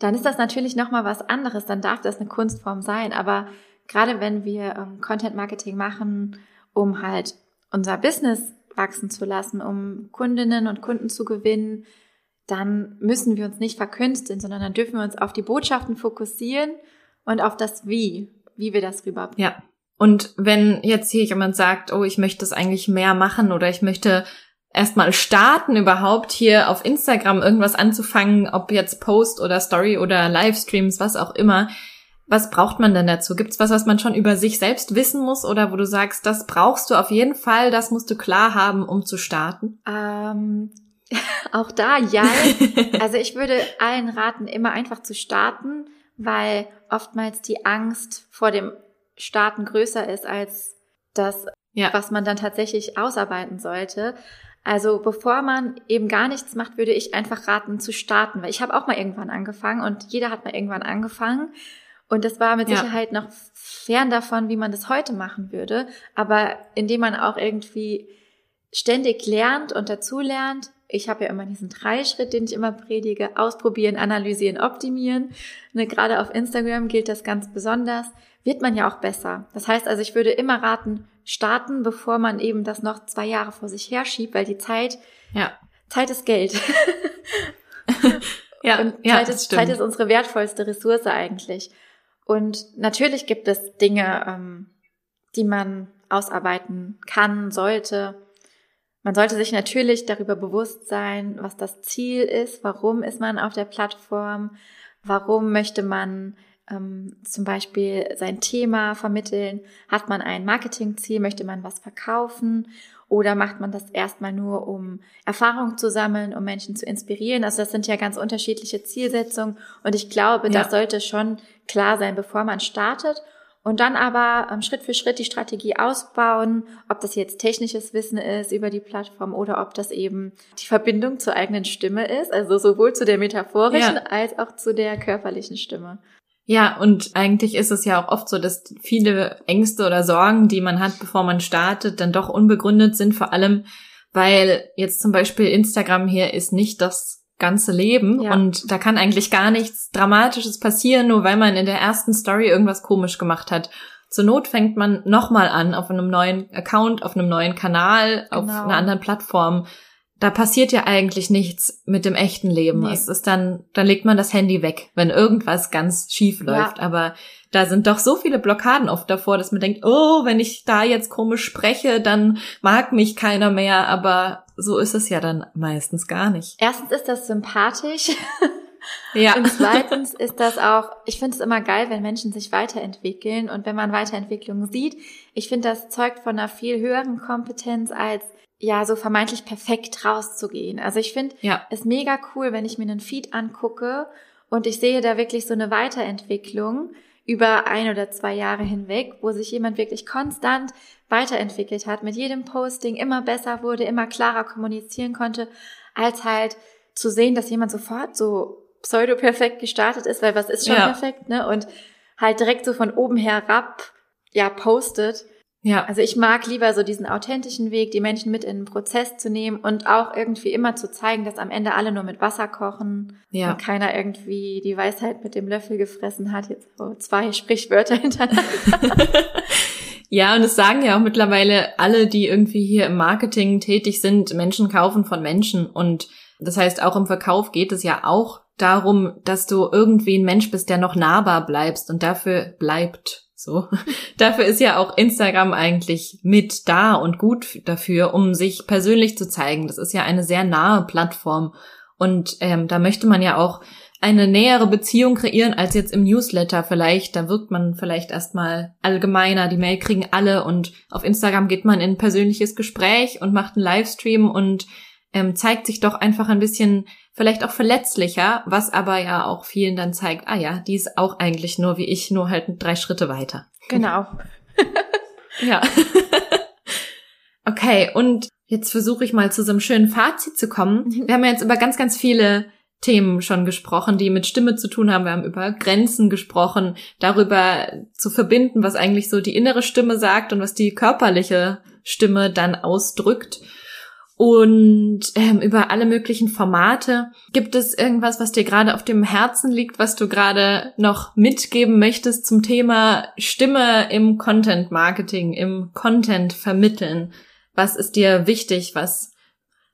Dann ist das natürlich nochmal was anderes, dann darf das eine Kunstform sein. Aber gerade wenn wir ähm, Content Marketing machen, um halt unser Business wachsen zu lassen, um Kundinnen und Kunden zu gewinnen, dann müssen wir uns nicht verkünsteln, sondern dann dürfen wir uns auf die Botschaften fokussieren und auf das Wie, wie wir das rüberbringen. Ja. Und wenn jetzt hier jemand sagt, oh, ich möchte es eigentlich mehr machen oder ich möchte erstmal starten, überhaupt hier auf Instagram irgendwas anzufangen, ob jetzt Post oder Story oder Livestreams, was auch immer. Was braucht man denn dazu? Gibt's was, was man schon über sich selbst wissen muss oder wo du sagst, das brauchst du auf jeden Fall, das musst du klar haben, um zu starten? Ähm, [laughs] auch da ja. [laughs] also ich würde allen raten, immer einfach zu starten, weil oftmals die Angst vor dem Starten größer ist als das, ja. was man dann tatsächlich ausarbeiten sollte. Also bevor man eben gar nichts macht, würde ich einfach raten zu starten, weil ich habe auch mal irgendwann angefangen und jeder hat mal irgendwann angefangen und das war mit ja. Sicherheit noch fern davon, wie man das heute machen würde, aber indem man auch irgendwie ständig lernt und dazulernt. Ich habe ja immer diesen Dreischritt, den ich immer predige, ausprobieren, analysieren, optimieren. Ne, gerade auf Instagram gilt das ganz besonders wird man ja auch besser. Das heißt also, ich würde immer raten, starten, bevor man eben das noch zwei Jahre vor sich herschiebt, weil die Zeit, ja. Zeit ist Geld. [laughs] ja, und ja, Zeit, ist, Zeit ist unsere wertvollste Ressource eigentlich. Und natürlich gibt es Dinge, ähm, die man ausarbeiten kann, sollte. Man sollte sich natürlich darüber bewusst sein, was das Ziel ist, warum ist man auf der Plattform, warum möchte man ähm, zum Beispiel sein Thema vermitteln? Hat man ein Marketingziel? Möchte man was verkaufen? Oder macht man das erstmal nur, um Erfahrung zu sammeln, um Menschen zu inspirieren? Also das sind ja ganz unterschiedliche Zielsetzungen. Und ich glaube, ja. das sollte schon klar sein, bevor man startet. Und dann aber ähm, Schritt für Schritt die Strategie ausbauen, ob das jetzt technisches Wissen ist über die Plattform oder ob das eben die Verbindung zur eigenen Stimme ist, also sowohl zu der metaphorischen ja. als auch zu der körperlichen Stimme. Ja, und eigentlich ist es ja auch oft so, dass viele Ängste oder Sorgen, die man hat, bevor man startet, dann doch unbegründet sind, vor allem, weil jetzt zum Beispiel Instagram hier ist nicht das ganze Leben ja. und da kann eigentlich gar nichts Dramatisches passieren, nur weil man in der ersten Story irgendwas komisch gemacht hat. Zur Not fängt man nochmal an auf einem neuen Account, auf einem neuen Kanal, genau. auf einer anderen Plattform da passiert ja eigentlich nichts mit dem echten Leben. Nee. Es ist dann, dann legt man das Handy weg, wenn irgendwas ganz schief läuft. Ja. Aber da sind doch so viele Blockaden oft davor, dass man denkt, oh, wenn ich da jetzt komisch spreche, dann mag mich keiner mehr. Aber so ist es ja dann meistens gar nicht. Erstens ist das sympathisch. [laughs] Ja. Und zweitens ist das auch, ich finde es immer geil, wenn Menschen sich weiterentwickeln und wenn man Weiterentwicklung sieht. Ich finde, das zeugt von einer viel höheren Kompetenz als ja, so vermeintlich perfekt rauszugehen. Also ich finde ja. es mega cool, wenn ich mir einen Feed angucke und ich sehe da wirklich so eine Weiterentwicklung über ein oder zwei Jahre hinweg, wo sich jemand wirklich konstant weiterentwickelt hat, mit jedem Posting immer besser wurde, immer klarer kommunizieren konnte, als halt zu sehen, dass jemand sofort so pseudo-perfekt gestartet ist, weil was ist schon ja. perfekt, ne? Und halt direkt so von oben herab, ja, postet ja. Also ich mag lieber so diesen authentischen Weg, die Menschen mit in den Prozess zu nehmen und auch irgendwie immer zu zeigen, dass am Ende alle nur mit Wasser kochen ja. und keiner irgendwie die Weisheit mit dem Löffel gefressen hat. Jetzt so zwei Sprichwörter hintereinander. [laughs] ja, und es sagen ja auch mittlerweile alle, die irgendwie hier im Marketing tätig sind, Menschen kaufen von Menschen. Und das heißt, auch im Verkauf geht es ja auch darum, dass du irgendwie ein Mensch bist, der noch nahbar bleibst und dafür bleibt so. [laughs] Dafür ist ja auch Instagram eigentlich mit da und gut dafür, um sich persönlich zu zeigen. Das ist ja eine sehr nahe Plattform. Und ähm, da möchte man ja auch eine nähere Beziehung kreieren als jetzt im Newsletter vielleicht. Da wirkt man vielleicht erstmal allgemeiner. Die Mail kriegen alle und auf Instagram geht man in ein persönliches Gespräch und macht einen Livestream und ähm, zeigt sich doch einfach ein bisschen vielleicht auch verletzlicher, was aber ja auch vielen dann zeigt, ah ja, die ist auch eigentlich nur wie ich, nur halt drei Schritte weiter. Genau. [laughs] ja. [laughs] okay, und jetzt versuche ich mal zu so einem schönen Fazit zu kommen. Mhm. Wir haben ja jetzt über ganz, ganz viele Themen schon gesprochen, die mit Stimme zu tun haben. Wir haben über Grenzen gesprochen, darüber zu verbinden, was eigentlich so die innere Stimme sagt und was die körperliche Stimme dann ausdrückt und ähm, über alle möglichen Formate. Gibt es irgendwas, was dir gerade auf dem Herzen liegt, was du gerade noch mitgeben möchtest zum Thema Stimme im Content Marketing, im Content vermitteln? Was ist dir wichtig? Was,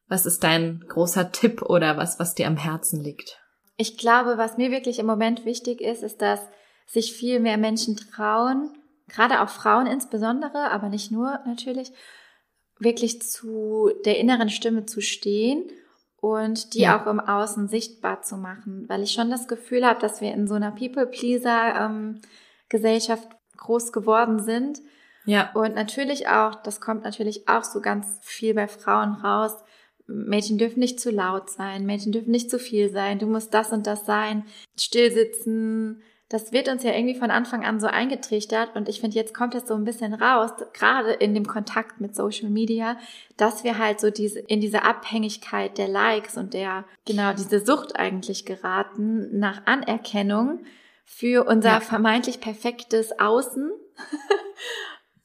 was ist dein großer Tipp oder was, was dir am Herzen liegt? Ich glaube, was mir wirklich im Moment wichtig ist, ist, dass sich viel mehr Menschen trauen, gerade auch Frauen insbesondere, aber nicht nur natürlich, wirklich zu der inneren Stimme zu stehen und die ja. auch im Außen sichtbar zu machen, weil ich schon das Gefühl habe, dass wir in so einer People-Pleaser-Gesellschaft ähm, groß geworden sind. Ja. Und natürlich auch, das kommt natürlich auch so ganz viel bei Frauen raus. Mädchen dürfen nicht zu laut sein, Mädchen dürfen nicht zu viel sein, du musst das und das sein, still sitzen, das wird uns ja irgendwie von Anfang an so eingetrichtert und ich finde, jetzt kommt das so ein bisschen raus, gerade in dem Kontakt mit Social Media, dass wir halt so diese, in diese Abhängigkeit der Likes und der, genau, diese Sucht eigentlich geraten nach Anerkennung für unser ja. vermeintlich perfektes Außen.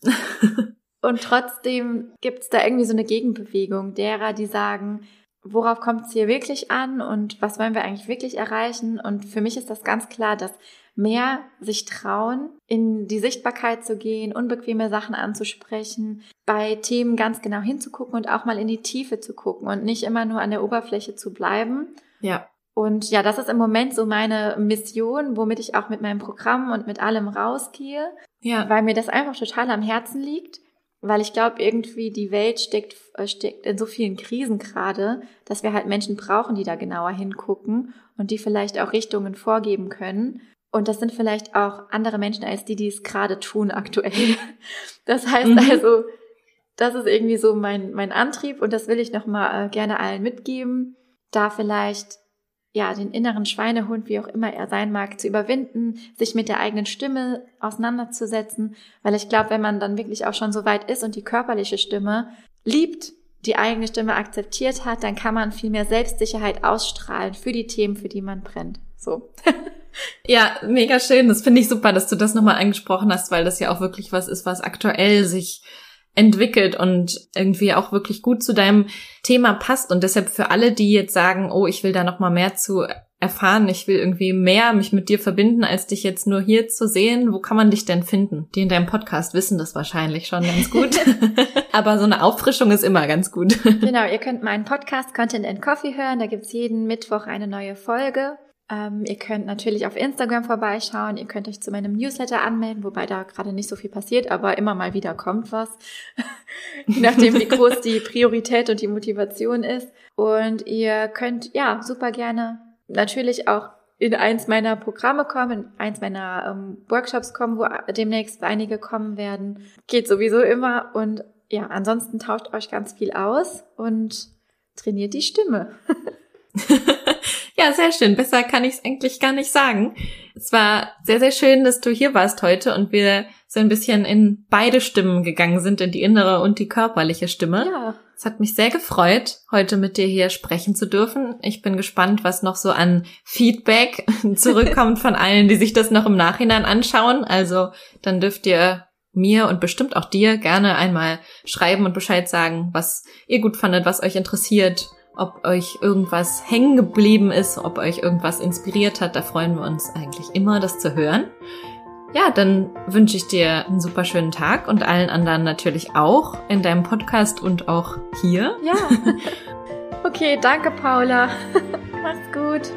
[laughs] und trotzdem gibt's da irgendwie so eine Gegenbewegung derer, die sagen, worauf kommt es hier wirklich an und was wollen wir eigentlich wirklich erreichen? Und für mich ist das ganz klar, dass mehr sich trauen, in die Sichtbarkeit zu gehen, unbequeme Sachen anzusprechen, bei Themen ganz genau hinzugucken und auch mal in die Tiefe zu gucken und nicht immer nur an der Oberfläche zu bleiben. Ja. Und ja, das ist im Moment so meine Mission, womit ich auch mit meinem Programm und mit allem rausgehe. Ja. Weil mir das einfach total am Herzen liegt. Weil ich glaube, irgendwie die Welt steckt, äh, steckt in so vielen Krisen gerade, dass wir halt Menschen brauchen, die da genauer hingucken und die vielleicht auch Richtungen vorgeben können. Und das sind vielleicht auch andere Menschen als die, die es gerade tun aktuell. [laughs] Das heißt mhm. also, das ist irgendwie so mein, mein Antrieb und das will ich nochmal äh, gerne allen mitgeben, da vielleicht ja, den inneren Schweinehund, wie auch immer er sein mag, zu überwinden, sich mit der eigenen Stimme auseinanderzusetzen, weil ich glaube, wenn man dann wirklich auch schon so weit ist und die körperliche Stimme liebt, die eigene Stimme akzeptiert hat, dann kann man viel mehr Selbstsicherheit ausstrahlen für die Themen, für die man brennt. So. [laughs] Ja, mega schön. Das finde ich super, dass du das nochmal angesprochen hast, weil das ja auch wirklich was ist, was aktuell sich entwickelt und irgendwie auch wirklich gut zu deinem Thema passt. Und deshalb für alle, die jetzt sagen, oh, ich will da nochmal mehr zu erfahren, ich will irgendwie mehr mich mit dir verbinden, als dich jetzt nur hier zu sehen. Wo kann man dich denn finden? Die in deinem Podcast wissen das wahrscheinlich schon ganz gut. [laughs] Aber so eine Auffrischung ist immer ganz gut. Genau, ihr könnt meinen Podcast Content and Coffee hören. Da gibt's jeden Mittwoch eine neue Folge. Ähm, ihr könnt natürlich auf Instagram vorbeischauen, ihr könnt euch zu meinem Newsletter anmelden, wobei da gerade nicht so viel passiert, aber immer mal wieder kommt was, [laughs] je nachdem wie groß die Priorität und die Motivation ist. Und ihr könnt ja super gerne natürlich auch in eins meiner Programme kommen, in eins meiner ähm, Workshops kommen, wo demnächst einige kommen werden. Geht sowieso immer und ja, ansonsten tauscht euch ganz viel aus und trainiert die Stimme. [laughs] Ja, sehr schön. Besser kann ich es eigentlich gar nicht sagen. Es war sehr, sehr schön, dass du hier warst heute und wir so ein bisschen in beide Stimmen gegangen sind, in die innere und die körperliche Stimme. Ja. Es hat mich sehr gefreut, heute mit dir hier sprechen zu dürfen. Ich bin gespannt, was noch so an Feedback [laughs] zurückkommt von allen, die sich das noch im Nachhinein anschauen. Also dann dürft ihr mir und bestimmt auch dir gerne einmal schreiben und Bescheid sagen, was ihr gut fandet, was euch interessiert ob euch irgendwas hängen geblieben ist, ob euch irgendwas inspiriert hat. Da freuen wir uns eigentlich immer, das zu hören. Ja, dann wünsche ich dir einen super schönen Tag und allen anderen natürlich auch in deinem Podcast und auch hier. Ja. [laughs] Okay, danke Paula. [laughs] Mach's gut.